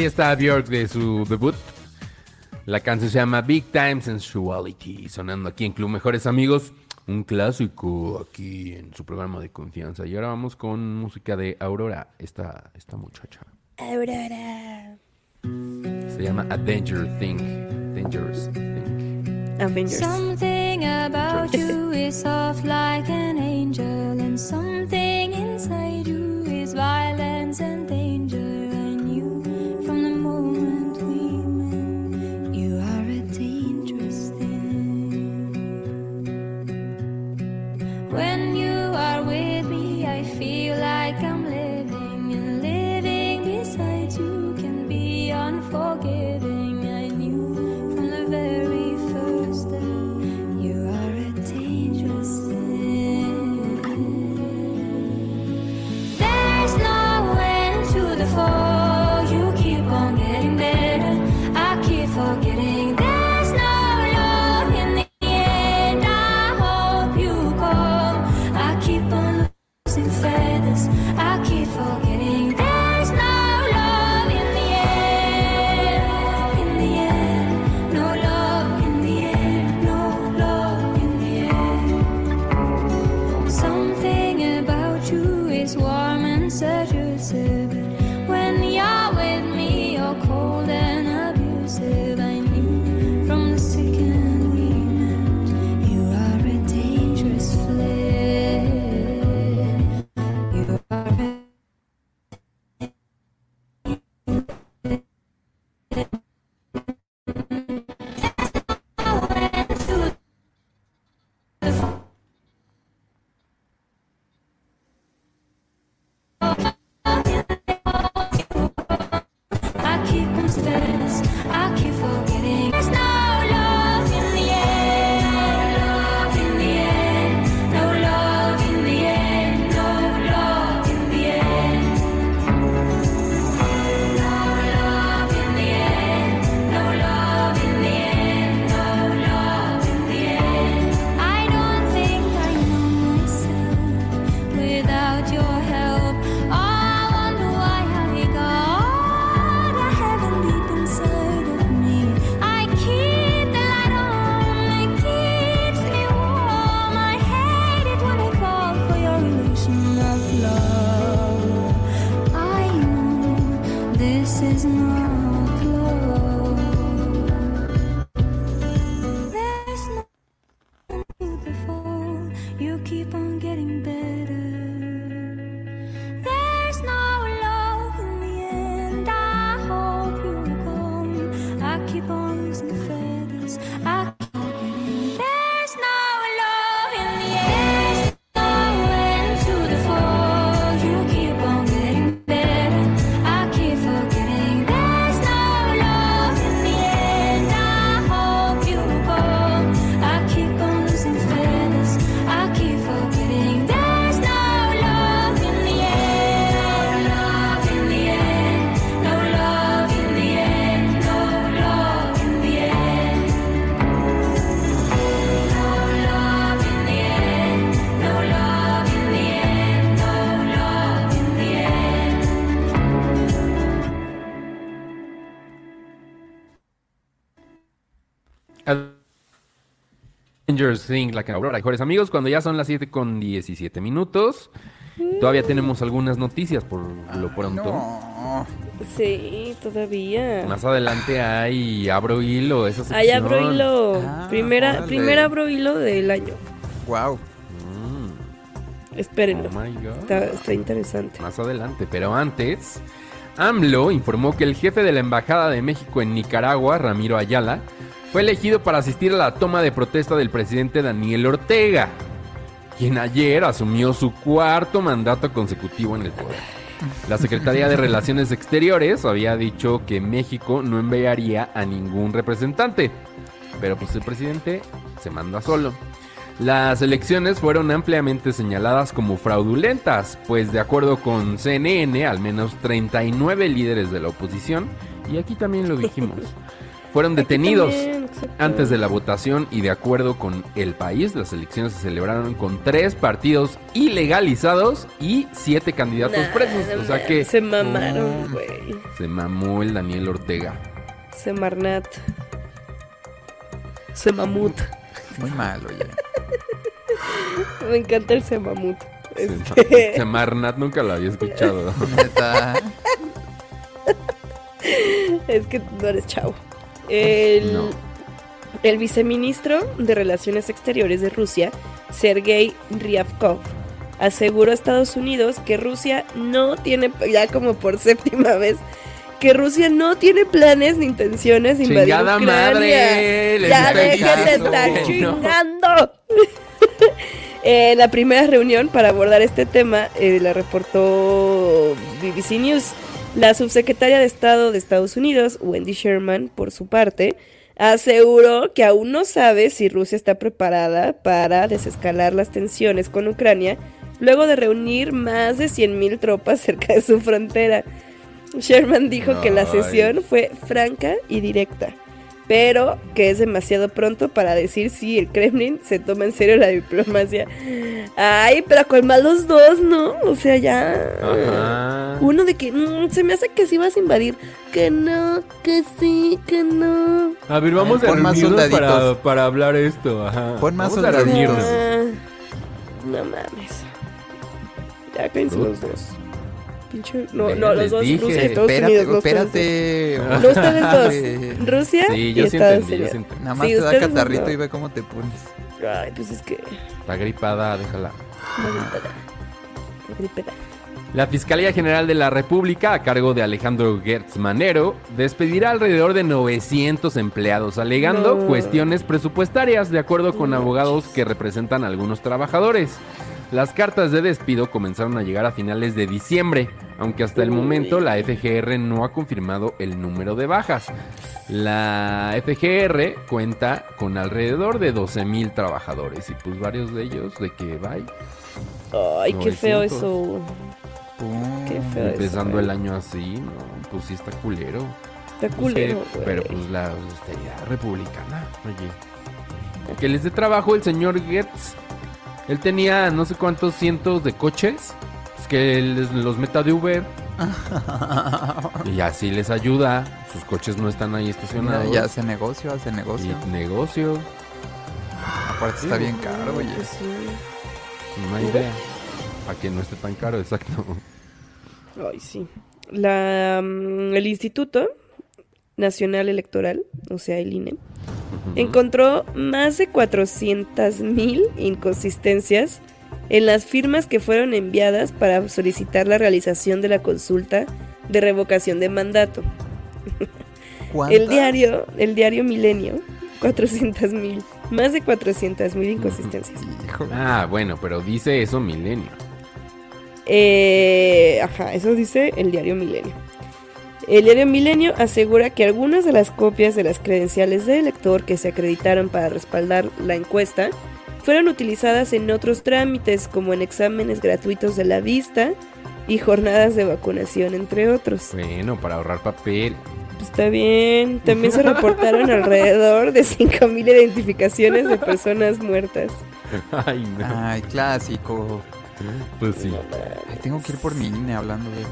Ahí está Björk de su debut. La canción se llama Big Time Sensuality, sonando aquí en Club Mejores Amigos. Un clásico aquí en su programa de confianza. Y ahora vamos con música de Aurora, esta, esta muchacha. Aurora. Se llama A Danger Thing. Dangerous Thing. Avengers. Something about you is soft like an Avengers Thing, la que Aurora, mejores amigos, cuando ya son las 7 con 17 minutos. Todavía tenemos algunas noticias por lo pronto. No. Sí, todavía. Más adelante hay Abro Hilo, esa sección. Ahí abro hilo. Ah, primera, órale. primer abro hilo del año. Wow. Mm, Espérenlo. oh my God. Está, está interesante. Más adelante, pero antes, AMLO informó que el jefe de la Embajada de México en Nicaragua, Ramiro Ayala, fue elegido para asistir a la toma de protesta del presidente Daniel Ortega, quien ayer asumió su cuarto mandato consecutivo en el poder. La Secretaría de Relaciones Exteriores había dicho que México no enviaría a ningún representante, pero pues el presidente se manda solo. Las elecciones fueron ampliamente señaladas como fraudulentas, pues de acuerdo con CNN, al menos 39 líderes de la oposición, y aquí también lo dijimos, fueron detenidos antes de la votación y de acuerdo con el país, las elecciones se celebraron con tres partidos ilegalizados y siete candidatos Nah, presos. O sea que Se mamaron, güey. se mamó el Daniel Ortega. Se marnat. Se mamut. Muy mal, oye. Me encanta el semamut. Se- Este, Semarnat nunca lo había escuchado. Neta. es que no eres chavo. El, No. el viceministro de Relaciones Exteriores de Rusia, Sergei Ryabkov, aseguró a Estados Unidos que Rusia no tiene, ya como por séptima vez, que Rusia no tiene planes ni intenciones de invadir Chingada Ucrania. madre, les ya dejen de estar No. chingando. En la primera reunión para abordar este tema eh, la reportó BBC News. La subsecretaria de Estado de Estados Unidos, Wendy Sherman, por su parte, aseguró que aún no sabe si Rusia está preparada para desescalar las tensiones con Ucrania luego de reunir más de 100.000 tropas cerca de su frontera. Sherman dijo que la Ay. sesión fue franca y directa, pero que es demasiado pronto para decir si el Kremlin se toma en serio la diplomacia. Ay, pero con más los dos, ¿no? O sea, ya. Ajá. Uno de que "Mm, se me hace que sí vas a invadir. Que no, que sí, que no. A ver, vamos a más reunirnos para, para hablar esto. Ajá. Pon más Vamos a soldaditos. reunirnos. Ah, no mames. Ya cállense los dos. Pinche. No, no, los dos. dije, Rusia y Estados Espérate, Unidos. No ustedes espérate. dos. Ustedes Espérate. dos. Rusia Sí, y yo sí Estados entendí, yo Unidos. sí entendí. Nada más Sí, te da catarrito no. y ve cómo te pones. Ay, pues es que. Está gripada, déjala. Una gripera. Una gripera. La Fiscalía General de la República, a cargo de Alejandro Gertz Manero, despedirá alrededor de 900 empleados, alegando No. cuestiones presupuestarias, de acuerdo con abogados que representan a algunos trabajadores. Las cartas de despido comenzaron a llegar a finales de diciembre, aunque hasta el momento la FGR no ha confirmado el número de bajas. La FGR cuenta con alrededor de 12.000 trabajadores y pues varios de ellos de que bye, Ay, qué feo 900. eso. Pum. Qué feo eso. empezando el año así, no, pues sí está culero. Está No sé, culero, güey. pero pues la austeridad republicana, oye. Que les dé trabajo el señor Getz. Él tenía no sé cuántos cientos de coches. Pues que les, los meta de Uber. y así les ayuda. Sus coches no están ahí Mira, estacionados. ya hace negocio, hace negocio. Y negocio. Aparte está bien caro, oye. Sí. Una idea. Para que no esté tan caro, exacto. Ay, sí. La, mm, el Instituto Nacional Electoral, o sea, el INE, encontró más de 400 mil inconsistencias en las firmas que fueron enviadas para solicitar la realización de la consulta de revocación de mandato. ¿Cuántas? El diario, el diario Milenio, 400 mil, más de 400 mil inconsistencias. Ah, bueno, pero dice eso Milenio. Eh, ajá, eso dice el diario Milenio. El diario Milenio asegura que algunas de las copias de las credenciales de elector que se acreditaron para respaldar la encuesta fueron utilizadas en otros trámites como en exámenes gratuitos de la vista y jornadas de vacunación, entre otros. Bueno, para ahorrar papel. Pues está bien. También se reportaron alrededor de 5.000 identificaciones de personas muertas. Ay, no. Ay, clásico. Pues sí. Ay, tengo que ir por mi INE hablando de...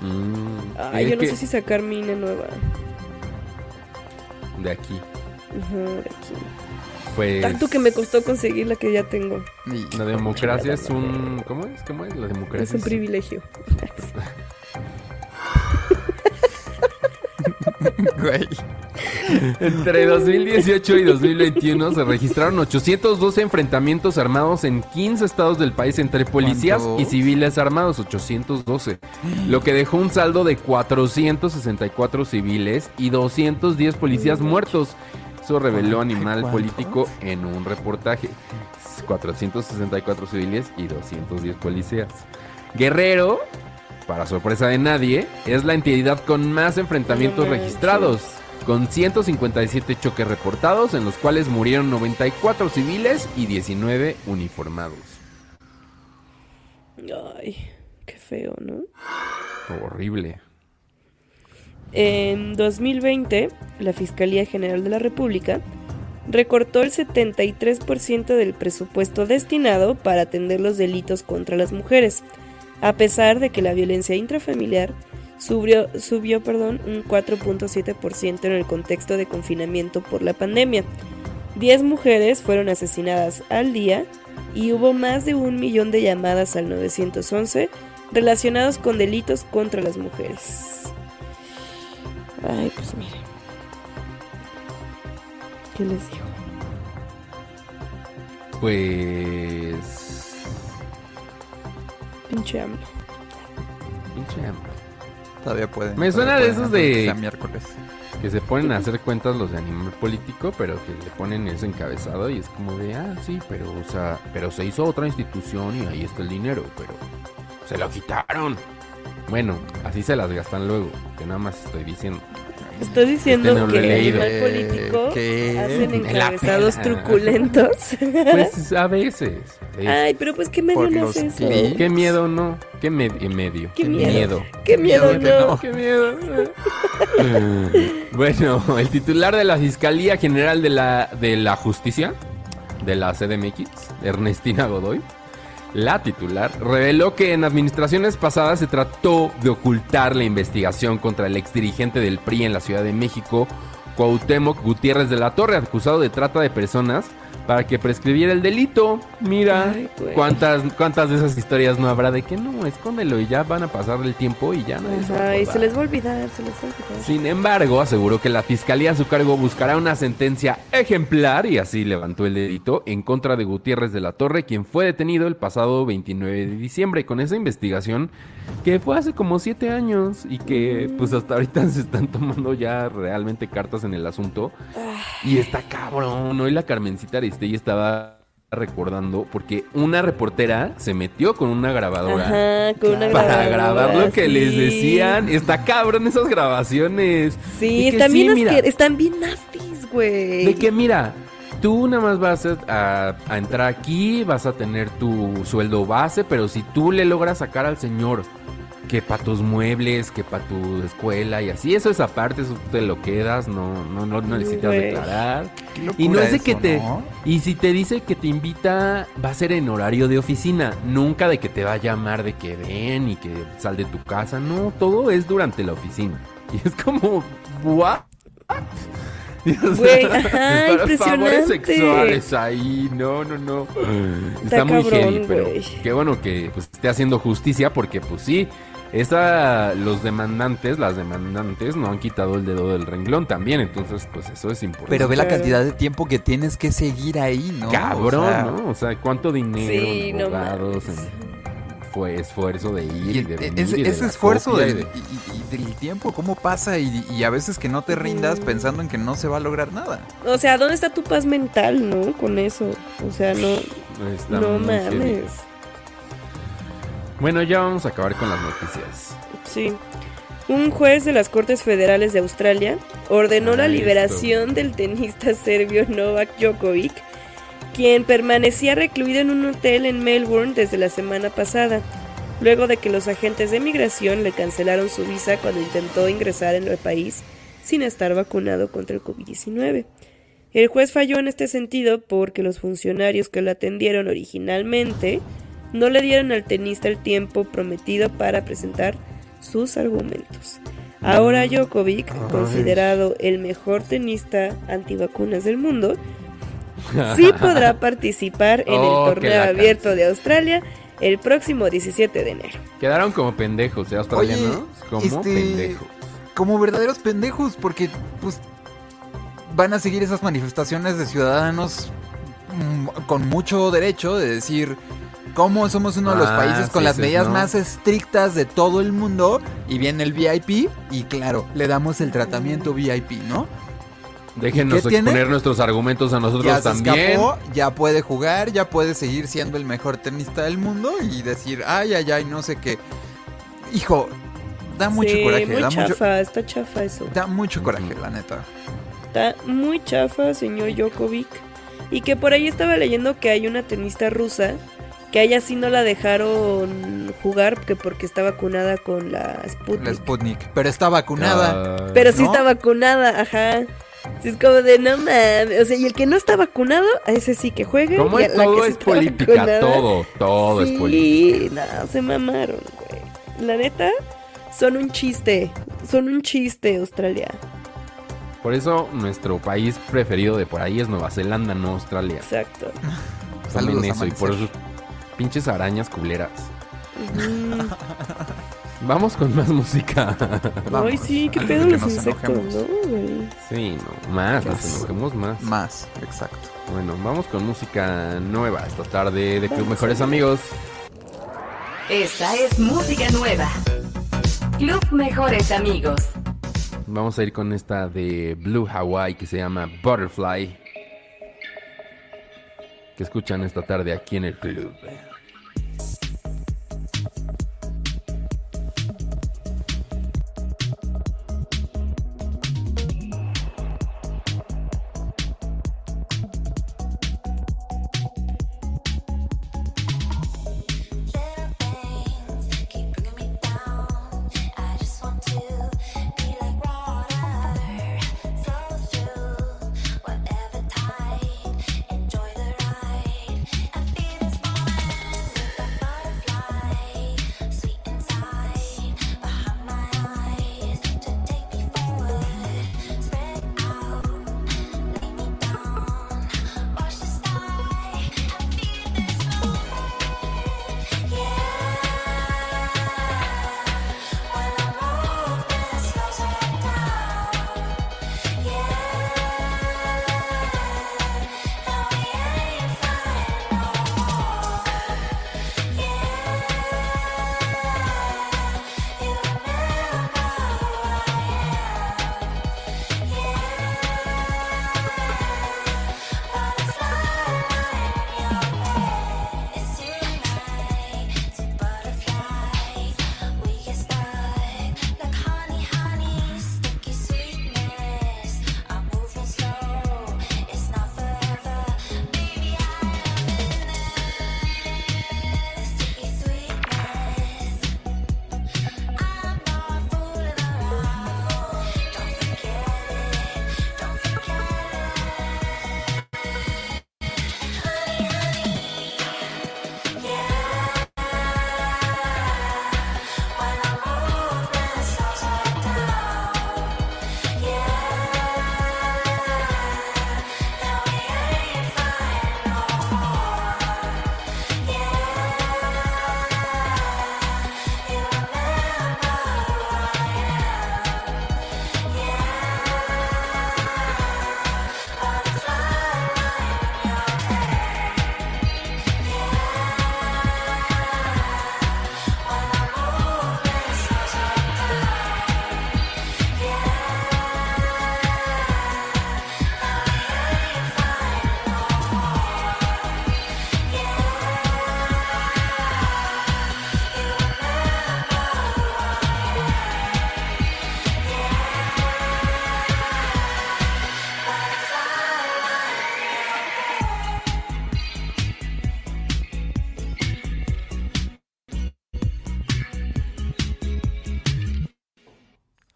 Mm, Ay, yo no que- sé si sacar mi INE nueva. De aquí. Ujú, de aquí. Pues. Tanto que me costó conseguir la que ya tengo. Y- La democracia es un. ¿Cómo es? ¿Cómo es? La democracia Es un privilegio. Güey. Entre 2018 y 2021 se registraron 812 enfrentamientos armados en 15 estados del país entre policías ¿Cuánto? y civiles armados, 812, lo que dejó un saldo de 464 civiles y 210 policías muertos. Eso reveló Animal. Político en un reportaje. 464 civiles y 210 policías. Guerrero, para sorpresa de nadie, es la entidad con más enfrentamientos registrados, con 157 choques reportados, en los cuales murieron 94 civiles y 19 uniformados. Ay, qué feo, ¿no? Horrible. En 2020, la Fiscalía General de la República recortó el 73% del presupuesto destinado para atender los delitos contra las mujeres, a pesar de que la violencia intrafamiliar subió, subió perdón, un 4.7% en el contexto de confinamiento por la pandemia. 10 mujeres fueron asesinadas al día y hubo más de un millón de llamadas al 911 relacionados con delitos contra las mujeres. Ay, pues mire. ¿Qué les digo? Pues. Pinche AMLO. pinche hambre. Todavía pueden. Me suena de esos de- miércoles. Que se ponen a hacer cuentas los de animal político, pero que le ponen ese encabezado y es como de, ah, sí, pero, o sea, pero se hizo otra institución y ahí está el dinero, pero se lo quitaron. Bueno, así se las gastan luego, que nada más estoy diciendo. Estoy diciendo Este no lo que el leído. animal político ¿Qué? hacen encabezados truculentos. Pues a veces. a veces. Ay, pero pues qué medio no es eso. clics. Qué miedo, no. Qué me- medio. Qué miedo. Qué Qué miedo miedo que no. no. Qué miedo. bueno, el titular de la Fiscalía General de la, de la Justicia, de la CDMX, Ernestina Godoy, la titular, reveló que en administraciones pasadas se trató de ocultar la investigación contra el exdirigente del PRI en la Ciudad de México, Cuauhtémoc Gutiérrez de la Torre, acusado de trata de personas, para que prescribiera el delito. Mira, Ay, cuántas, cuántas de esas historias no habrá de que no, escóndelo y ya van a pasar el tiempo y ya no Ajá, y se les va a olvidar, se les va a olvidar. sin embargo, aseguró que la fiscalía a su cargo buscará una sentencia ejemplar y así levantó el dedito en contra de Gutiérrez de la Torre, quien fue detenido el pasado 29 de diciembre con esa investigación que fue hace como siete años y que pues hasta ahorita se están tomando ya realmente cartas en el asunto. Y está cabrón. Hoy la Carmencita Aristegui estaba recordando porque una reportera se metió con una grabadora Ajá, con una para grabadora, grabar lo que les decían. Está cabrón esas grabaciones. Sí, están sí, bien, mira, están bien nasties, güey. De que mira, tú nada más vas a, entrar aquí, vas a tener tu sueldo base, pero si tú le logras sacar al señor que para tus muebles, que para tu escuela y así, eso es aparte, eso te lo quedas, no, no, no, no necesitas declarar. Y no es de que te. ¿no? Y si te dice que te invita, va a ser en horario de oficina. Nunca de que te va a llamar de que ven y que sal de tu casa. No, todo es durante la oficina. Y es como, ¿what? Güey, ajá, impresionante. Sexuales ahí, no, no, no. Está, muy cabrón, heavy, pero qué bueno que pues, esté haciendo justicia porque, pues sí, esa, los demandantes, las demandantes, no han quitado el dedo del renglón también. Entonces, pues eso es importante. Pero ve la cantidad de tiempo que tienes que seguir ahí, ¿no? Cabrón, O sea, ¿no? O sea, cuánto dinero, Sí, en no esfuerzo de ir Y y de venir. ese, y de ese esfuerzo de- y, y- y del tiempo, ¿cómo pasa? Y, y a veces que no te rindas pensando en que no se va a lograr nada. O sea, ¿dónde está tu paz mental, no? Con eso. O sea, no, está no mames. Bueno, ya vamos a acabar con las noticias. Sí. Un juez de las Cortes Federales de Australia ordenó Ah, la esto. liberación del tenista serbio Novak Djokovic, quien permanecía recluido en un hotel en Melbourne desde la semana pasada, luego de que los agentes de migración le cancelaron su visa cuando intentó ingresar en el país sin estar vacunado contra el COVID-19. El juez falló en este sentido porque los funcionarios que lo atendieron originalmente no le dieron al tenista el tiempo prometido para presentar sus argumentos. Ahora Djokovic, considerado el mejor tenista antivacunas del mundo, sí podrá participar en Oh, el que torneo abierto de Australia el próximo 17 de enero. Quedaron como pendejos, ¿eh? Australianos. como este, pendejos. Como verdaderos pendejos, porque pues van a seguir esas manifestaciones de ciudadanos mm, con mucho derecho de decir cómo somos uno de los Ah, países con sí, las sí, medidas ¿no? más estrictas de todo el mundo y viene el VIP y claro, le damos el tratamiento VIP, ¿no? Déjenos tiene? exponer nuestros argumentos a nosotros ya se también. escapó, ya puede jugar, ya puede seguir siendo el mejor tenista del mundo y decir, ay, ay, ay, no sé qué. Hijo, da mucho Sí, coraje, muy da mucho, chafa, está chafa eso. da mucho coraje, la neta. Está muy chafa, señor Djokovic. Y que por ahí estaba leyendo que hay una tenista rusa que a ella sí no la dejaron jugar que porque está vacunada con la Sputnik. La Sputnik, pero está vacunada. Pero sí ¿no? está vacunada, ajá. Sí, es como de no mames. O sea, y el que no está vacunado, a ese sí que juegue. ¿Cómo y a es? la que Todo es política, vacunada, todo, todo es política. Sí, no, se mamaron, güey. La neta, son un chiste. Son un chiste, Australia. Por eso nuestro país preferido de por ahí es Nueva Zelanda, no Australia. Exacto. Saludos, eso y por esos pinches arañas culeras. Ujú. Vamos con más música. Vamos, Ay, sí, qué pedo los nos insectos, enojemos. ¿no, güey? Sí, no, más, nos enojemos más. Más, exacto. Bueno, vamos con música nueva esta tarde de Club Mejores Amigos. Esta es música nueva. Club Mejores Amigos. Vamos a ir con esta de Blue Hawaii que se llama Butterfly. Que escuchan esta tarde aquí en el club.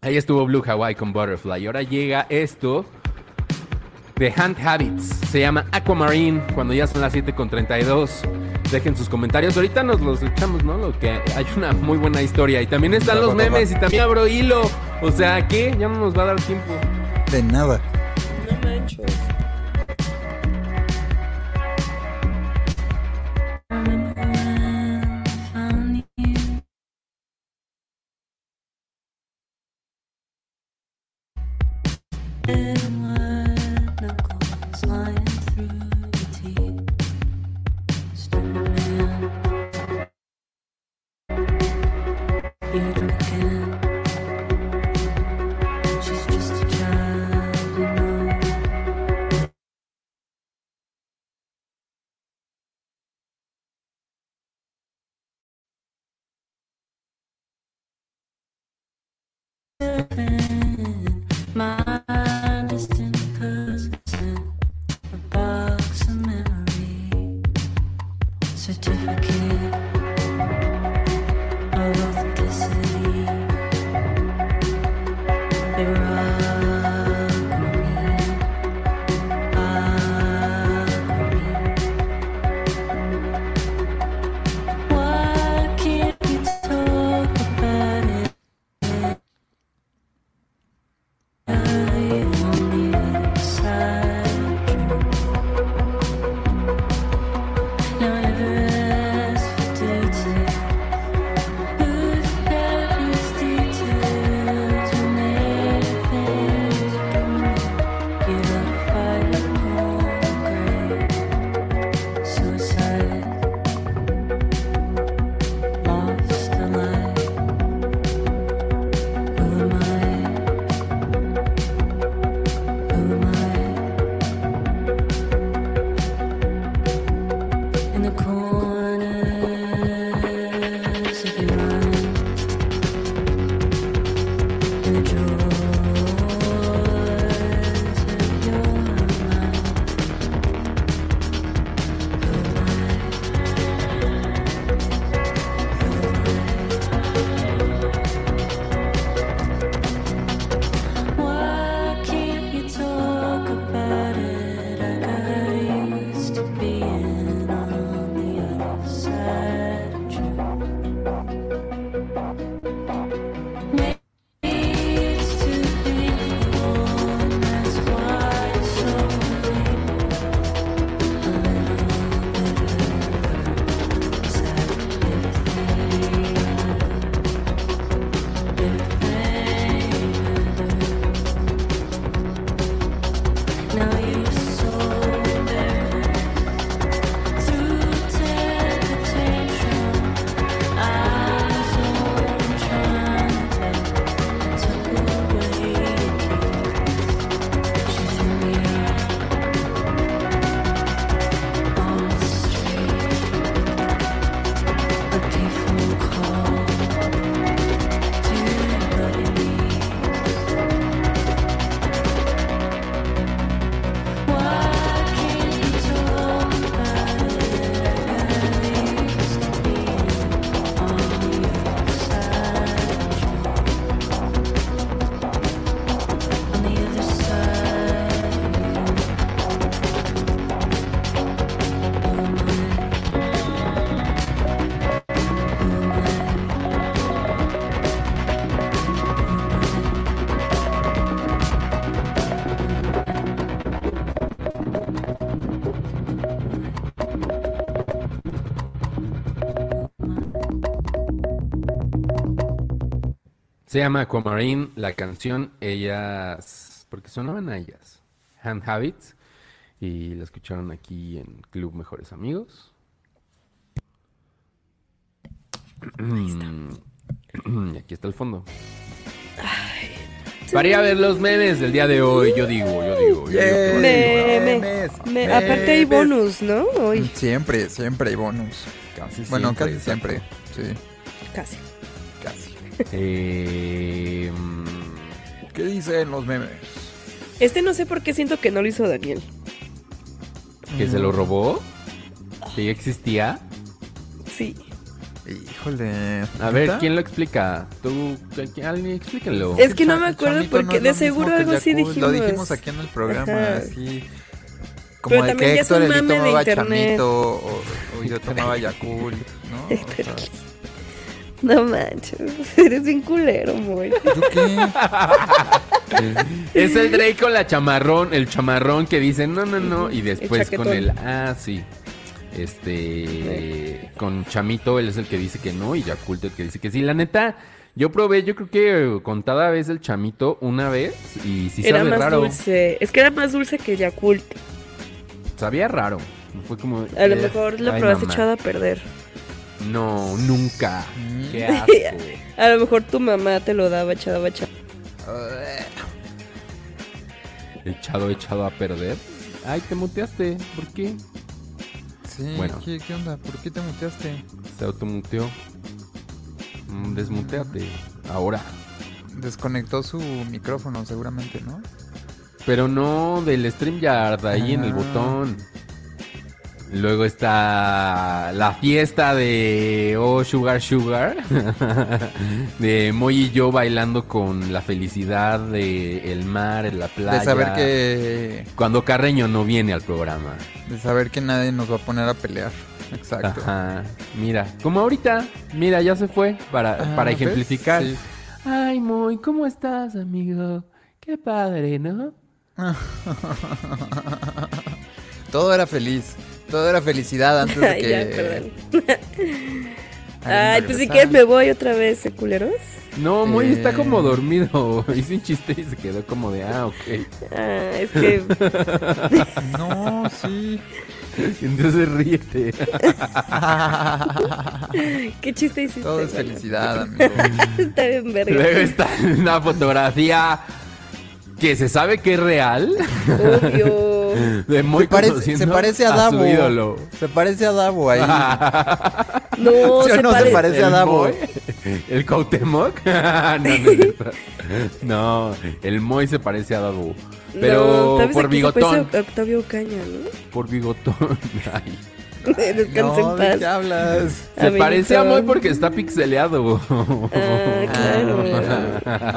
Ahí estuvo Blue Hawaii con Butterfly. Y ahora llega esto de Hand Habits. Se llama Aquamarine. Cuando ya son las 7 con 32. Dejen sus comentarios. Ahorita nos los echamos, ¿no? Lo que hay una muy buena historia. Y también están los memes. Y también abro hilo. O sea, ¿qué? Ya no nos va a dar tiempo. De nada. Se llama Aquamarine, la canción, ellas, porque sonaban a ellas, Hand Habits, y la escucharon aquí en Club Mejores Amigos. Y aquí está el fondo. Para ir a ver los memes del día de hoy, yo digo, yo digo, yo digo Me- me- Memes, me- aparte hay bonus, ¿no? Hoy, Siempre, siempre hay bonus. Casi Bueno, siempre, casi siempre. Sí, casi. Eh, ¿Qué dicen los memes? Este no sé por qué siento que no lo hizo Daniel. ¿Que se lo robó? ¿Que ya existía? Sí. Híjole. A ver. ¿quién lo explica? Tú, alguien explíquenlo. Es que no me acuerdo no porque de seguro algo así dijimos. Lo dijimos aquí en el programa, Ajá. así. Como Pero de también que ya es Héctor un mame de tomaba internet. chamito o, o yo tomaba Yakult, ¿no? O sea, No manches, eres bien culero, muy. ¿Yo qué? Es el Drake con la chamarrón, el chamarrón que dice no, no, no. Y después con el, ah, sí. Este, con Chamito, él es el que dice que no. Y Yakult el que dice que sí. La neta, yo probé, yo creo que contada vez el Chamito una vez. Y sí Era sabe más raro. dulce. Es que era más dulce que Yakult. Sabía raro. Fue como. A lo eh, mejor lo ay, probaste mamá. echado a perder. No, nunca. Mm. Qué asco. A lo mejor tu mamá te lo daba echado a echado. echado, echado a perder. Ay, te muteaste. ¿Por qué? Sí, Bueno. ¿qué, qué onda? ¿Por qué te muteaste? Se automuteó. Mm, Desmuteate. Ahora. Desconectó su micrófono seguramente, ¿no? Pero no del StreamYard, ahí en el Ah. botón. Luego está la fiesta de Oh Sugar Sugar. de Moy y yo bailando con la felicidad de el mar, en la playa. De saber que Cuando Carreño no viene al programa. de saber que nadie nos va a poner a pelear. Exacto. Ajá. Mira, como ahorita, mira, ya se fue para, Ah, para ejemplificar. Sí. Ay, Moy, ¿cómo estás, amigo? Qué padre, ¿no? Todo era feliz. Todo era felicidad antes de que. ya, perdón. Ay, pues si regresara. quieres me voy otra vez, ¿eh, culeros? No, Moy está Eh. como dormido. Hice un chiste y se quedó como de, ah, ok. Ah, es que No, sí. Entonces ríete. ¿Qué chiste hiciste? Todo es felicidad, amigo. Está bien verga. Luego está una fotografía que se sabe que es real. Obvio. De Moy Se parece, se parece a su Davo. ídolo. Se parece a Davo ahí. No, ¿Sí o se, no se pare- parece a ¿El Davo? Moy? ¿El Cuauhtémoc? no, no, no, el Moy se parece a Davo. Pero No, por se bigotón. a Octavio Caña, ¿no? Por bigotón. Ay. No, en ¿de qué hablas? Se Amiguito. parece a Moy porque está pixeleado. Ah, claro.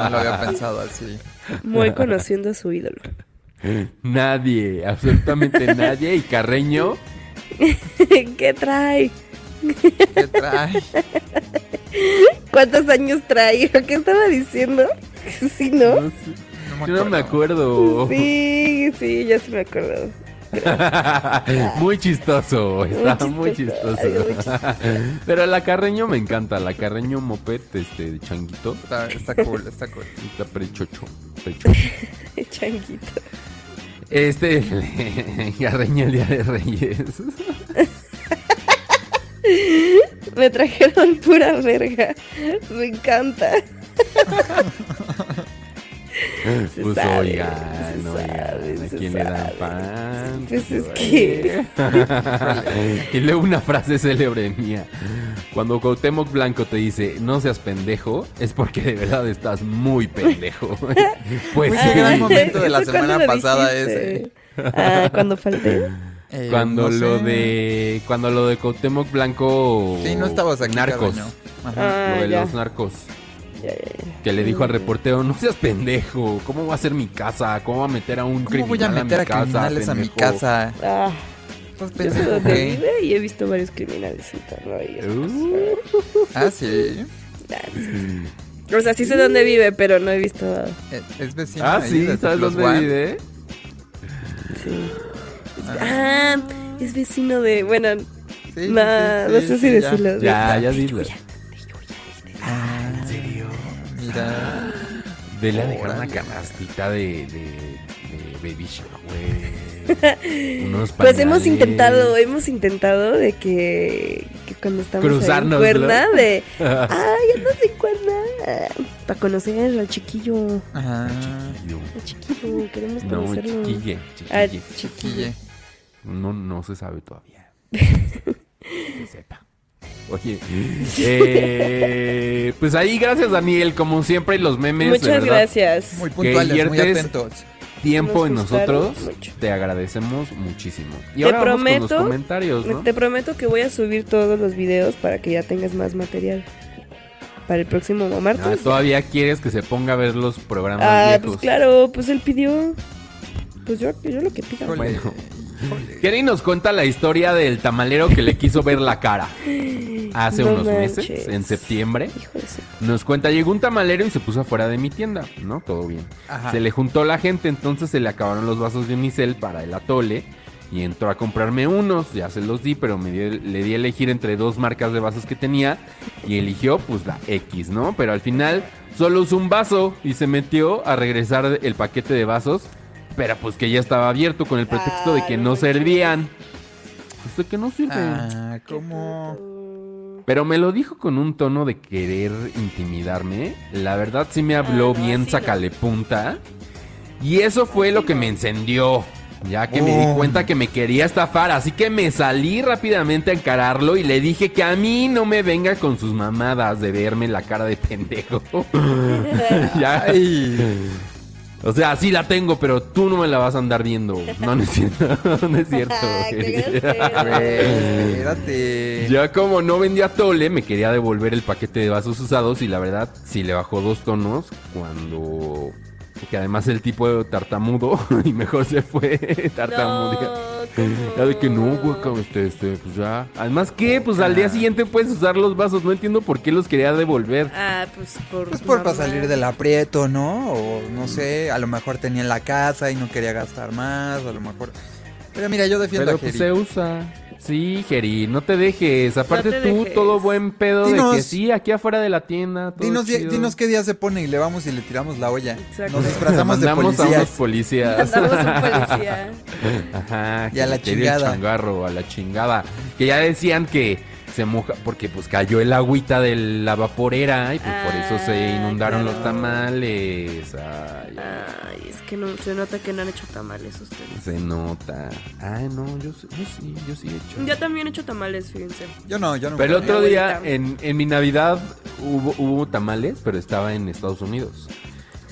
No lo había pensado así. Muy conociendo a su ídolo. nadie, absolutamente nadie. Y Carreño, ¿Qué trae? ¿Qué trae? ¿Cuántos años trae? ¿Qué estaba diciendo? Sí, ¿no? no sé. Yo no me acuerdo. Sí, sí, ya sí me acuerdo. muy chistoso, está Muy muy chistoso, chistoso. ay, muy chistoso. Pero la Carreño me encanta, la Carreño Moped este de changuito. Está, está cool, está cool. Está prechocho, prechocho. Changuito. Este Carreño el día de Reyes. Me trajeron pura verga. Me encanta. Se Pues sabe, oigan, se oigan, sabe, ¿a quién le dan pan? Pues es que- y luego una frase célebre mía. Cuando Cuauhtémoc Blanco te dice, no seas pendejo, es porque de verdad estás muy pendejo. pues sí. gran momento de la ¿Eso cuándo semana pasada ese. Ah, cuando falté. Eh, Cuando no lo sé. de cuando lo de Cuauhtémoc Blanco Sí, no estabas aquí, narcos. Ajá. Ah, lo de ya. los narcos Ya, ya, ya. que le dijo al reportero no seas pendejo cómo va a ser mi casa cómo va a meter a un ¿Cómo voy a criminal meter a mi casa, criminales a mi pendejo?" casa? Ah, ¿Estás yo sé dónde vive y he visto varios criminales ahí. Uh. Ah, sí. Ah, sí. O sea, sí sé dónde vive, pero no he visto. Eh, Es vecino ah sí de sabes dónde One. vive Sí. Ah, es vecino de. Bueno, Sí, sí, no, sí, no sí, sé si sí, ya. decirlo. ya ya dilo Ah, Mira. Vele a dejar una canastita de, de, de baby shower unos Pues hemos intentado, hemos intentado de que, que cuando estamos ahí en Cruzárnoslo. cuerna, de. Ay, andas en cuerna. Para conocer al chiquillo. Ajá. Chiquillo. Al chiquillo, queremos no conocerlo. chiquille Al chiquille chiquillo. Guille. No, no se sabe todavía. que sepa. Oye, eh, pues ahí gracias Daniel, como siempre los memes. de Muchas verdad, gracias. Muy puntuales, muy atentos. tiempo Nos en nosotros, mucho. te agradecemos muchísimo. Y Te ahora vamos con prometo- los comentarios, ¿no? Te prometo que voy a subir todos los videos para que ya tengas más material. Para el próximo Ah, martes. todavía quieres que se ponga a ver los programas Ah, viejos. pues claro, pues él pidió. Pues yo, yo lo que pida. Híjole, Bueno. Kenny nos cuenta la historia del tamalero que le quiso ver la cara. Hace No unos meses, en septiembre. Nos cuenta, llegó un tamalero y se puso afuera de mi tienda, ¿no? Todo bien. Ajá. Se le juntó la gente, entonces se le acabaron los vasos de unicel para el atole y entró a comprarme unos, ya se los di, pero me dio- le di a elegir entre dos marcas de vasos que tenía y eligió pues la X, ¿no? Pero al final solo usó un vaso y se metió a regresar el paquete de vasos, pero pues que ya estaba abierto con el pretexto de que no no servían. Pues de que no sirven. Ah, ¿cómo? Pero me lo dijo con un tono de querer intimidarme. La verdad sí me habló Ah, no, bien no. sacalepunta. Y eso fue lo que me encendió. Ya que me di Oh. cuenta que me quería estafar. Así que me salí rápidamente a encararlo y le dije que a mí no me venga con sus mamadas de verme la cara de pendejo. ya. Ay. O sea, sí la tengo, pero tú no me la vas a andar viendo. No, no es cierto. No es cierto. Güey, espérate. Ya como no vendía tole, me quería devolver el paquete de vasos usados y la verdad sí le bajó dos tonos cuando... Que además el tipo tartamudo y mejor se fue tartamudo. No. Ya de que no, güey, este, este, pues ya. Además, ¿qué? Pues al día siguiente puedes usar los vasos. No entiendo por qué los quería devolver. Ah, pues por. Pues por para salir del aprieto, ¿no? O no sé, a lo mejor tenía en la casa y no quería gastar más, a lo mejor. Pero mira, yo defiendo Pero a pues se usa. Sí, Geri, no te dejes. Aparte te tú, dejes. todo buen pedo de Dinos- que sí, aquí afuera de la tienda. todo Dinos, di- chido. dinos qué día se pone y le vamos y le tiramos la olla. Exacto. Nos disfrazamos de Mandamos a unos policías. policías. Mandamos un policía. Ajá. Y a la chingada. Changarro, a la chingada. Que ya decían que se moja, porque pues cayó el agüita de la vaporera y pues por eso se Ah, inundaron los claro. tamales. Ay, Ay, es que no, se nota que no han hecho tamales ustedes. se nota. Ay, no, yo, sí- yo sí, yo sí he hecho. Yo también he hecho tamales, fíjense. Yo no, yo no. Pero el otro día, en, en mi Navidad, hubo, hubo tamales, pero estaba en Estados Unidos.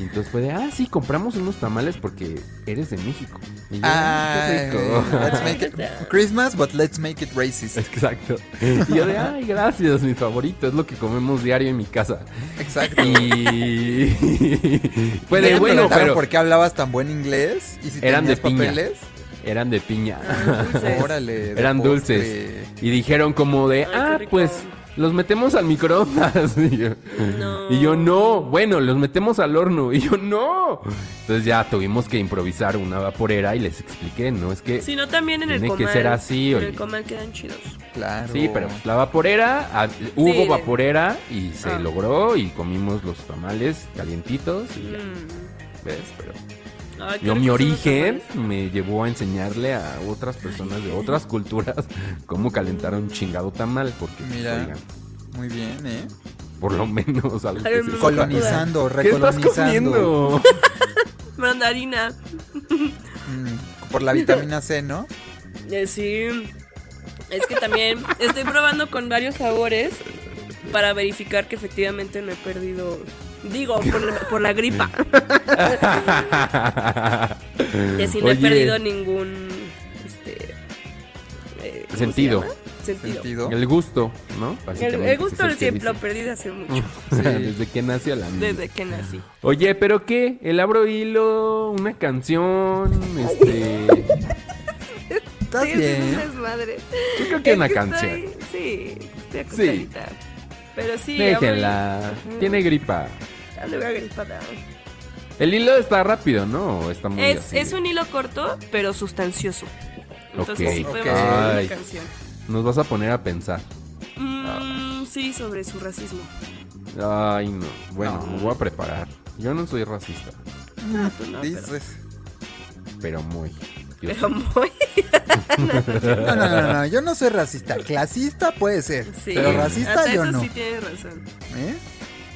Y entonces fue de, ah, sí, compramos unos tamales porque eres de México. Y yo, "Ah, qué rico". let's make it Christmas, but let's make it racist. Exacto. Y yo de, ay, gracias, mi favorito, es lo que comemos diario en mi casa. Exacto. Y fue ¿Ya de, bueno, preguntaron pero ¿Por qué hablabas tan buen inglés? ¿Y si Eran de tenías piña. papeles? eran de piña. Dulces. Órale. de Eran postre. dulces. Y dijeron como de, ah, pues los metemos al microondas. Y yo, No. y yo, no, bueno, los metemos al horno. Y yo, no. Entonces ya tuvimos que improvisar una vaporera y les expliqué, ¿no? Es que... Si no, también en el Tiene que comal. ser así, En oye. el comal quedan chidos. Claro. Sí, pero pues, la vaporera, ah, hubo vaporera y se Ah. logró y comimos los tamales calientitos y ya, Mm. ¿ves? Pero Ay, yo mi origen me llevó a enseñarle a otras personas de otras culturas cómo calentar un chingado tamal, porque pues, Mira. oigan, Muy bien, ¿eh? por lo menos algo que Ay, se sepa. Colonizando, ¿Qué estás recolonizando. comiendo? Mandarina. Mm, por la vitamina C, ¿no? Eh, sí. Es que también estoy probando con varios sabores para verificar que efectivamente no he perdido. Digo, por, por la gripa. que si no he Oye, perdido ningún. Este. eh, ¿cómo se Sentido. Sentido. Sentido. El gusto, ¿no? El, el gusto que es el que siempre lo perdí de hace mucho. Desde que nació la niña. Desde que nací. Oye, ¿pero qué? ¿El abro hilo? ¿Una canción? Este... ¿Estás Sí, sí, bien? es un desmadre. Yo creo que Es una estoy- canción. sí, estoy acostadita. Pero sí, Déjenla. Tiene gripa. Ando agripada. El hilo está rápido, ¿no? ¿O Está muy Es, un hilo corto, pero sustancioso. Entonces Ok. sí podemos Ok. hacer Ay. una canción. Nos vas a poner a pensar. Mm, sí, sobre su racismo. Ay, no. Bueno, No. me voy a preparar. Yo no soy racista, Ah, no, pero, Dices. pero muy. Yo pero sí. muy. No, no, no, no, yo no soy racista. Clasista puede ser, Sí, pero racista hasta yo eso no. sí tienes razón. ¿Eh?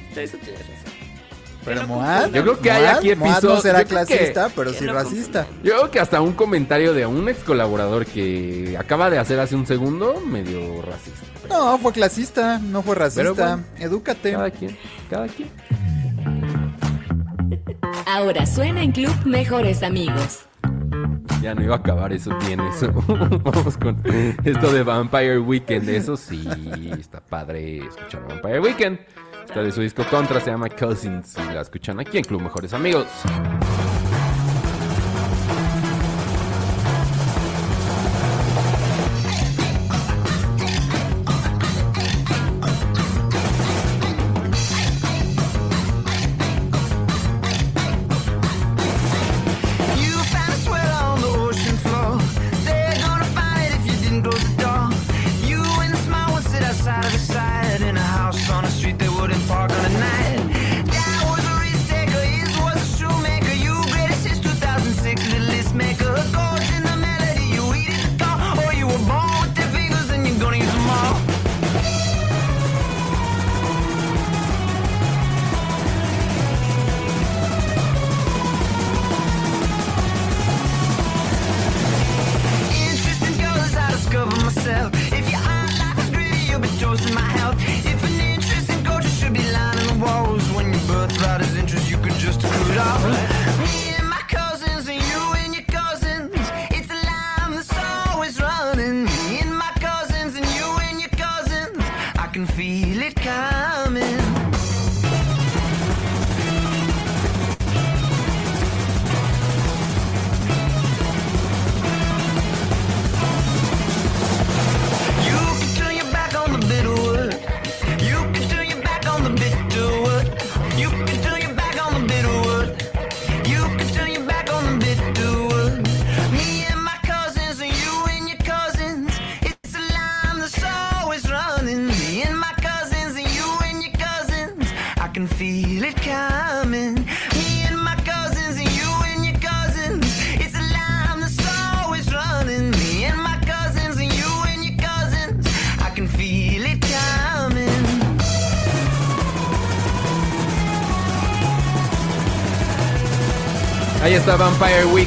Hasta eso tienes razón. Pero no Moad. Yo creo que hay aquí Moad episodios- no será que- clasista, pero sí no racista. confundan. Yo creo que hasta un comentario de un ex colaborador que acaba de hacer hace un segundo medio racista. No, fue clasista, no fue racista. Bueno. Edúcate. Cada quien, cada quien. Ahora suena en Club Mejores Amigos. Ya no iba a acabar eso bien. Vamos con esto de Vampire Weekend. Eso sí, está padre escuchar Vampire Weekend. Está de su disco Contra, se llama Cousins. Y la escuchan aquí en Club Mejores Amigos.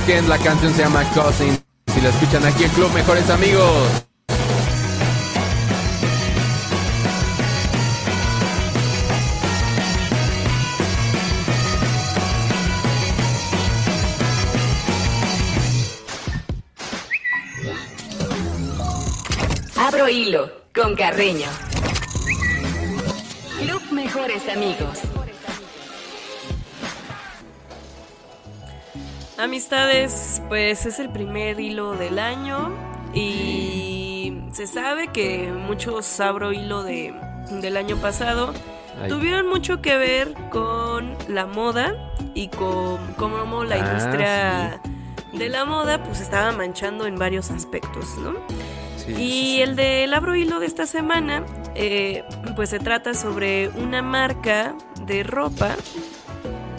La canción se llama Cousin. Si la escuchan aquí en Club Mejores Amigos. Abro hilo con Carreño. Club Mejores Amigos. Amistades, pues es el primer hilo del año y se sabe que muchos abro hilo de, del año pasado Ay. tuvieron mucho que ver con la moda y con cómo la Ah, industria de la moda pues estaba manchando en varios aspectos, ¿no? Y el del abro hilo de esta semana, eh, pues se trata sobre una marca de ropa.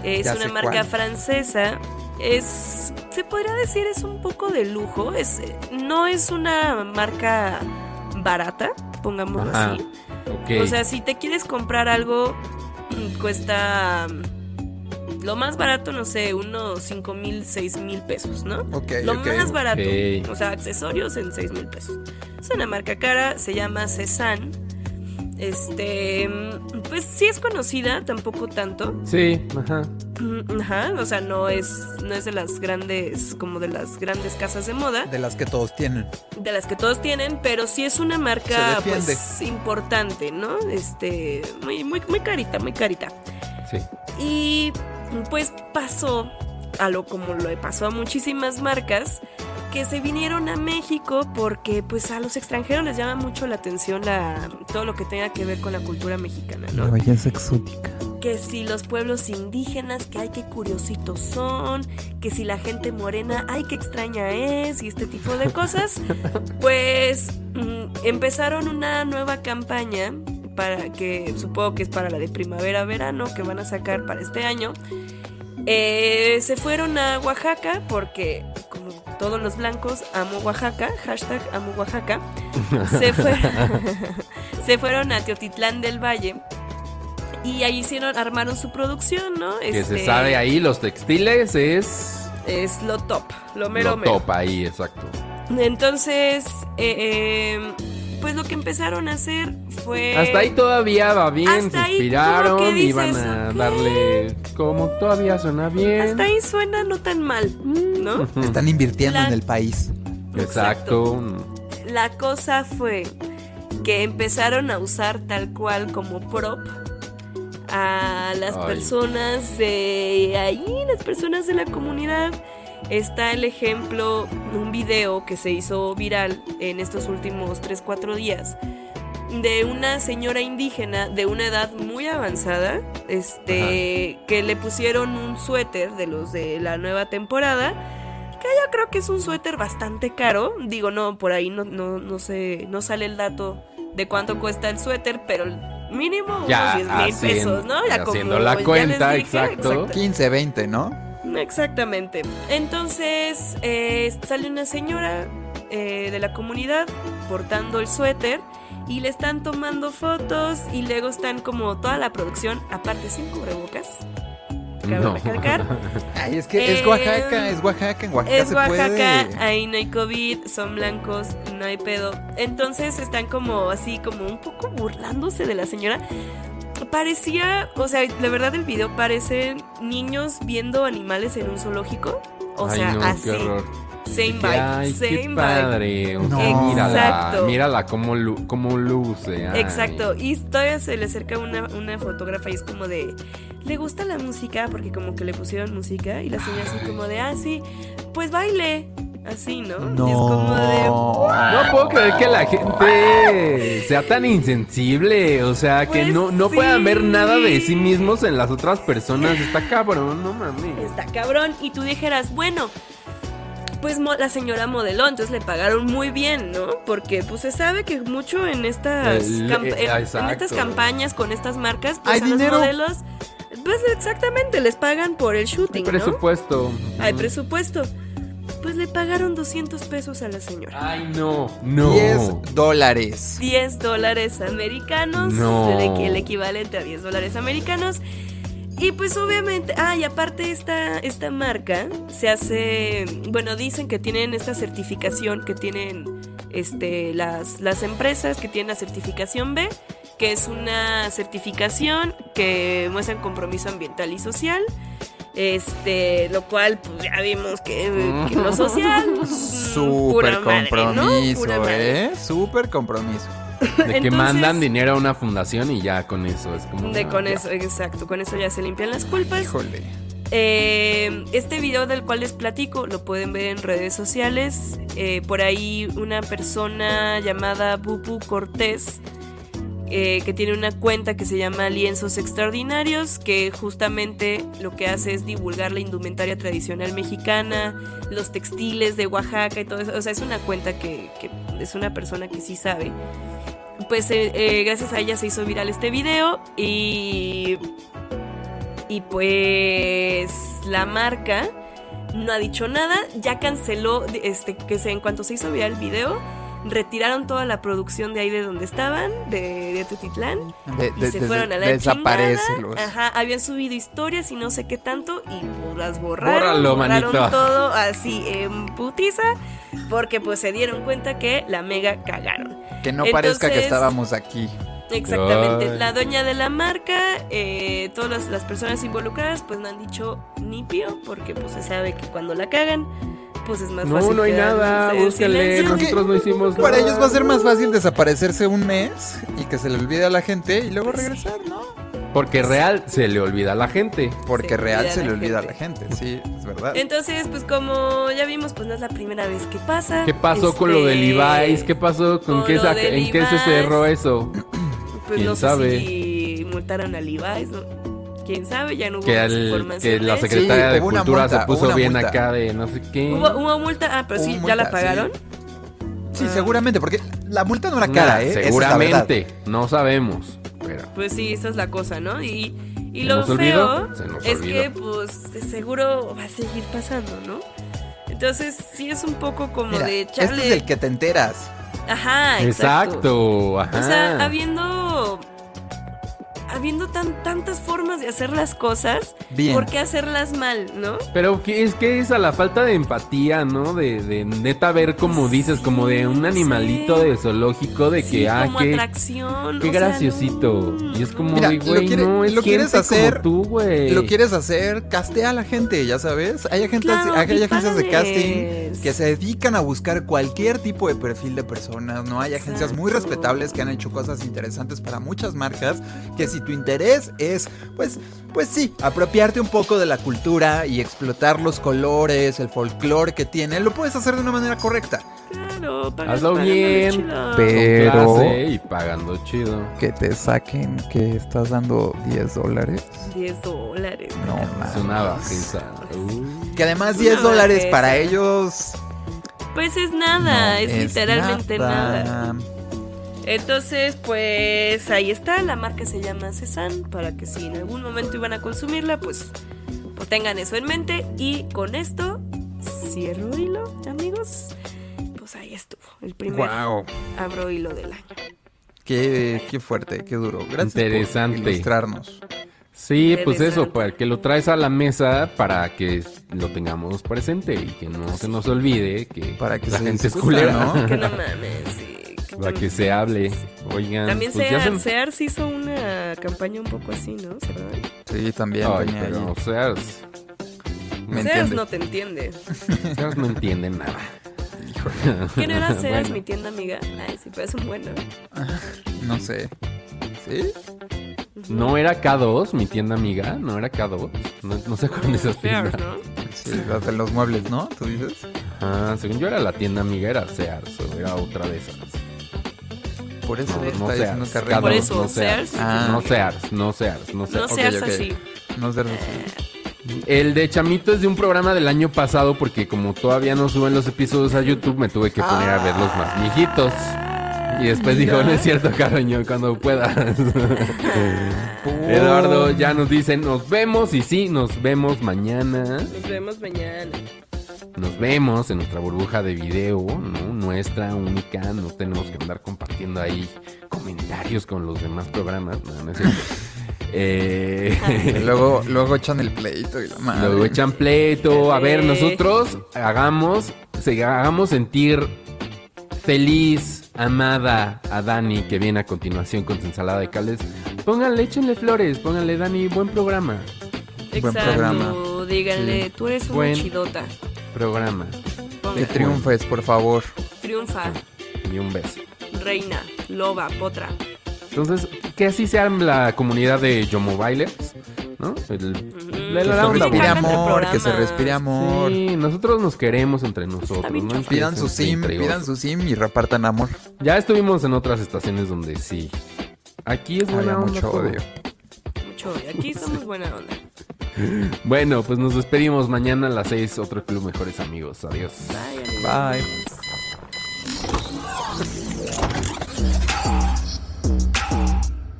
Es Ya una marca cuál. francesa. Es, se podría decir, es un poco de lujo. Es, no es una marca barata, pongámoslo Ajá. así. Ok. O sea, si te quieres comprar algo, mm, cuesta mm, lo más barato, no sé, unos 5 mil, 6 mil pesos, ¿no? Ok, lo más barato. O sea, accesorios en 6 mil pesos. Es una marca cara, se llama Cezanne. Este, mm, pues sí es conocida, tampoco tanto. Sí, ajá. Mm, Ajá, o sea, no es, no es de las grandes, como de las grandes casas de moda De las que todos tienen. de las que todos tienen, pero sí es una marca pues importante, ¿no? Este, muy muy muy carita, muy carita. Sí. Y pues pasó a lo como le pasó a muchísimas marcas que se vinieron a México porque pues a los extranjeros les llama mucho la atención la todo lo que tenga que ver con la cultura mexicana, ¿no? belleza exótica. que si los pueblos indígenas, que ay, qué curiositos son, que si la gente morena, ay, qué extraña es, y este tipo de cosas, pues mm, empezaron una nueva campaña para que supongo que es para la de primavera-verano que van a sacar para este año. Eh, se fueron a Oaxaca porque, como todos los blancos, amo Oaxaca, hashtag amo Oaxaca. Se, fue- se fueron a Teotitlán del Valle y ahí hicieron, armaron su producción, ¿no? Que Este, se sabe ahí, los textiles es Es lo top, lo mero lo mero. top ahí, exacto. Entonces, eh, eh, pues lo que empezaron a hacer fue... Hasta ahí todavía va bien, Hasta se ahí inspiraron, como que iban a darle como todavía suena bien. Hasta ahí suena no tan mal, ¿no? Están invirtiendo La- en el país. Exacto. La cosa fue que empezaron a usar tal cual como prop a las Ay. personas de ahí, las personas de la comunidad. Está el ejemplo, un video que se hizo viral en estos últimos 3-4 días de una señora indígena de una edad muy avanzada, este, que le pusieron un suéter de los de la nueva temporada, que yo creo que es un suéter bastante caro. Digo, no, por ahí no, no, no sé, no sale el dato de cuánto cuesta el suéter, pero mínimo Ya, unos 10 mil pesos, ¿no? Ya haciendo como la ya les cuenta, dije, exacto. 15, 20, ¿no? Exactamente. Entonces eh, sale una señora eh, de la comunidad portando el suéter y le están tomando fotos y luego están como toda la producción, aparte sin cubrebocas. Cabe No. recalcar. Ay, es que es Eh, Oaxaca, es Oaxaca, en Oaxaca Es se Oaxaca, puede. ahí no hay COVID, son blancos, no hay pedo. Entonces están como así, como un poco burlándose de la señora. Parecía, o sea, la verdad el video parece niños viendo animales en un zoológico. O Ay, sea, no, así. qué horror. Same vibe, Ay, same qué padre. O sea, No. mírala, Exacto. mírala cómo, lu- cómo luce. ay. Exacto, y todavía se le acerca una, una fotógrafa y es como de, ¿le gusta la música? Porque como que le pusieron música y la señora así como de, ah, sí, pues baile. Así, ¿no? Y es como de, No puedo creer que la gente sea tan insensible, o sea, que Pues no, no sí. puedan ver nada de sí mismos en las otras personas. Está cabrón, no mames. está cabrón. Y tú dijeras, bueno, pues mo- la señora modeló, entonces le pagaron muy bien, ¿no? Porque pues se sabe que mucho en estas, El- eh, en- estas campañas con estas marcas, pues Hay a los dinero. modelos, pues exactamente, les pagan por el shooting, ¿no? Presupuesto. Hay presupuesto. Pues le pagaron 200 pesos a la señora. Ay, no, no. 10 dólares. 10 dólares americanos. No. El, equi- el equivalente a 10 dólares americanos. Y pues obviamente, ah, y aparte esta, esta marca se hace, bueno, dicen que tienen esta certificación que tienen este, las, las empresas que tienen la certificación B, que es una certificación que muestra compromiso ambiental y social. Este, lo cual, pues ya vimos que, que lo social, pues, mm, pura Súper madre, ¿no? compromiso, madre. ¿eh? Súper compromiso. De que mandan dinero a una fundación y ya con eso es como. De con ya. eso, exacto, con eso ya se limpian las culpas. Híjole. Eh, este video del cual les platico lo pueden ver en redes sociales. Eh, por ahí una persona llamada Bubu Cortés, eh, que tiene una cuenta que se llama Lienzos Extraordinarios, que justamente lo que hace es divulgar la indumentaria tradicional mexicana, los textiles de Oaxaca y todo eso. O sea, es una cuenta que, es una persona que sí sabe. Pues eh, eh, gracias a ella se hizo viral este video y y pues la marca no ha dicho nada, ya canceló, este, que se, en cuanto se hizo viral el video, retiraron toda la producción de ahí de donde estaban, de, de Tutitlán, De- y de- se de- fueron a la chingada. Ajá, habían subido historias y no sé qué tanto, y pues las borraron, Bórralo, borraron manito. todo así en putiza, porque pues se dieron cuenta que la mega cagaron. Que no parezca que estábamos aquí. Exactamente. Ay. La dueña de la marca, eh, todas las, las personas involucradas, pues no han dicho ni pío, porque pues se sabe que cuando la cagan, pues es más No, fácil. no hay quedarse nada, búscale, nosotros no hicimos Para nada. ellos va a ser más fácil desaparecerse un mes y que se le olvide a la gente y luego regresar, ¿no? Porque real se le olvida a la gente. Porque Se real se le olvida a la gente. sí, es verdad. Entonces, pues como ya vimos, pues no es la primera vez que pasa. ¿Qué pasó con lo de Este, Levi's? ¿Qué pasó con, con qué en qué se cerró eso? Pues quién no sé sabe. si multaron a Levi's, ¿no? Quién sabe, ya no hubo Que, más al- información. que la secretaria Sí, de Cultura multa, se puso bien multa. acá de no sé qué. ¿Hubo, hubo multa, ah, pero sí, ¿ya multa, la sí. pagaron? Sí, Ah. seguramente, porque la multa no era cara, Nah, ¿eh? Esa es la seguramente, no sabemos. Pero Pues sí, esa es la cosa, ¿no? Y, y ¿Se lo feo olvidó? Es que, pues, de seguro va a seguir pasando, ¿no? Entonces, sí es un poco como Mira, de este chale. es el que te enteras. Ajá, exacto. exacto, ajá. O sea, habiendo. Habiendo tan, tantas formas de hacer las cosas, Bien. ¿por qué hacerlas mal, no? Pero que es que es a la falta de empatía, ¿no? De, de neta ver como dices, como de un animalito sí. de zoológico, de Sí, que, ah, como qué, atracción. qué o sea, graciosito. no. Y es como Mira, lo güey, quiere- no, es lo quieres gente hacer, como tú, güey. Lo quieres hacer, castea a la gente, ya sabes. Hay, agentes, Claro, hay agencias de casting que se dedican a buscar cualquier tipo de perfil de personas, ¿no? Hay agencias muy respetables que han hecho cosas interesantes para muchas marcas, que si tu interés es, pues, pues sí, apropiarte un poco de la cultura y explotar los colores, el folclore que tiene, lo puedes hacer de una manera correcta. Claro, pagan- Hazlo bien, chido. Pero- clase y pagando chido. Que te saquen que estás dando 10 dólares. 10 dólares. No, Es man. una bajeza. Que además Una 10 dólares bajeza. para ellos... Pues es nada, no es, literalmente nada. nada. Entonces, pues ahí está, la marca se llama Cezanne, para que si en algún momento iban a consumirla, pues, pues tengan eso en mente. Y con esto, cierro hilo, amigos. Pues ahí estuvo, el primer Wow. abro hilo del año. Qué, qué fuerte, qué duro. Gracias Interesante. por ilustrarnos. Sí, pues eso, para que lo traes a la mesa para que lo tengamos presente y que no se nos olvide que Para que la se gente es culera. ¿no? Que no mames, sí. Para que se hable. Oigan, También pues Sears, se- Sears hizo una campaña un poco así, ¿no? Sí, también Ay, pero ahí. o sea, Me Sears entiende. no te entiende. Sears no entiende nada. ¿Quién era Sears, Bueno. mi tienda amiga? Ay, sí, pues es un bueno. No sé. ¿Sí? No era K2, mi tienda amiga, no era K2. No, no sé cuál de esas tiendas. Sears, ¿no? Sí, las de los muebles, ¿no? ¿Tú dices? Ah, según yo era la tienda amiga, era Sears o era otra de esas. Por eso No, está diciendo. Por K2, eso, no Sears. Ah. No Sears, no Sears, no Sears. No así. No Sears. El de Chamito es de un programa del año pasado porque como todavía no suben los episodios a YouTube me tuve que poner a ver los más viejitos. Y después dijo, no es cierto, Carreño, cuando puedas. Eduardo ya nos dice, nos vemos y sí, nos vemos mañana. Nos vemos mañana. Nos vemos en nuestra burbuja de video, ¿no? Nuestra, única, no tenemos que andar compartiendo ahí comentarios con los demás programas. No, no es cierto. Eh, luego, luego echan el pleito y la madre. Luego echan pleito. A ver, nosotros hagamos, se, hagamos sentir feliz, amada a Dani, que viene a continuación con su ensalada de cales. Pónganle, échenle flores, pónganle, Dani, buen programa. Exacto. programa. Díganle, tú eres una Buen- chidota. Programa. Que triunfes, por favor. Triunfa, Y un beso. reina, loba, potra. Entonces, que así sea la comunidad de Yo Mobilers, ¿no? El- la- Que la se respire amor, que se respire amor. Sí, nosotros nos queremos entre nosotros, ¿no? Pidan su sim, pidan su sim y repartan amor. Ya estuvimos en otras estaciones donde sí. Aquí es buena Había onda mucho todo. Mucho. Aquí somos buena onda. Bueno, pues nos despedimos mañana a las 6, otro club Mejores Amigos. Adiós. Bye, amigos. Bye.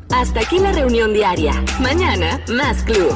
Hasta aquí la reunión diaria. Mañana, más club.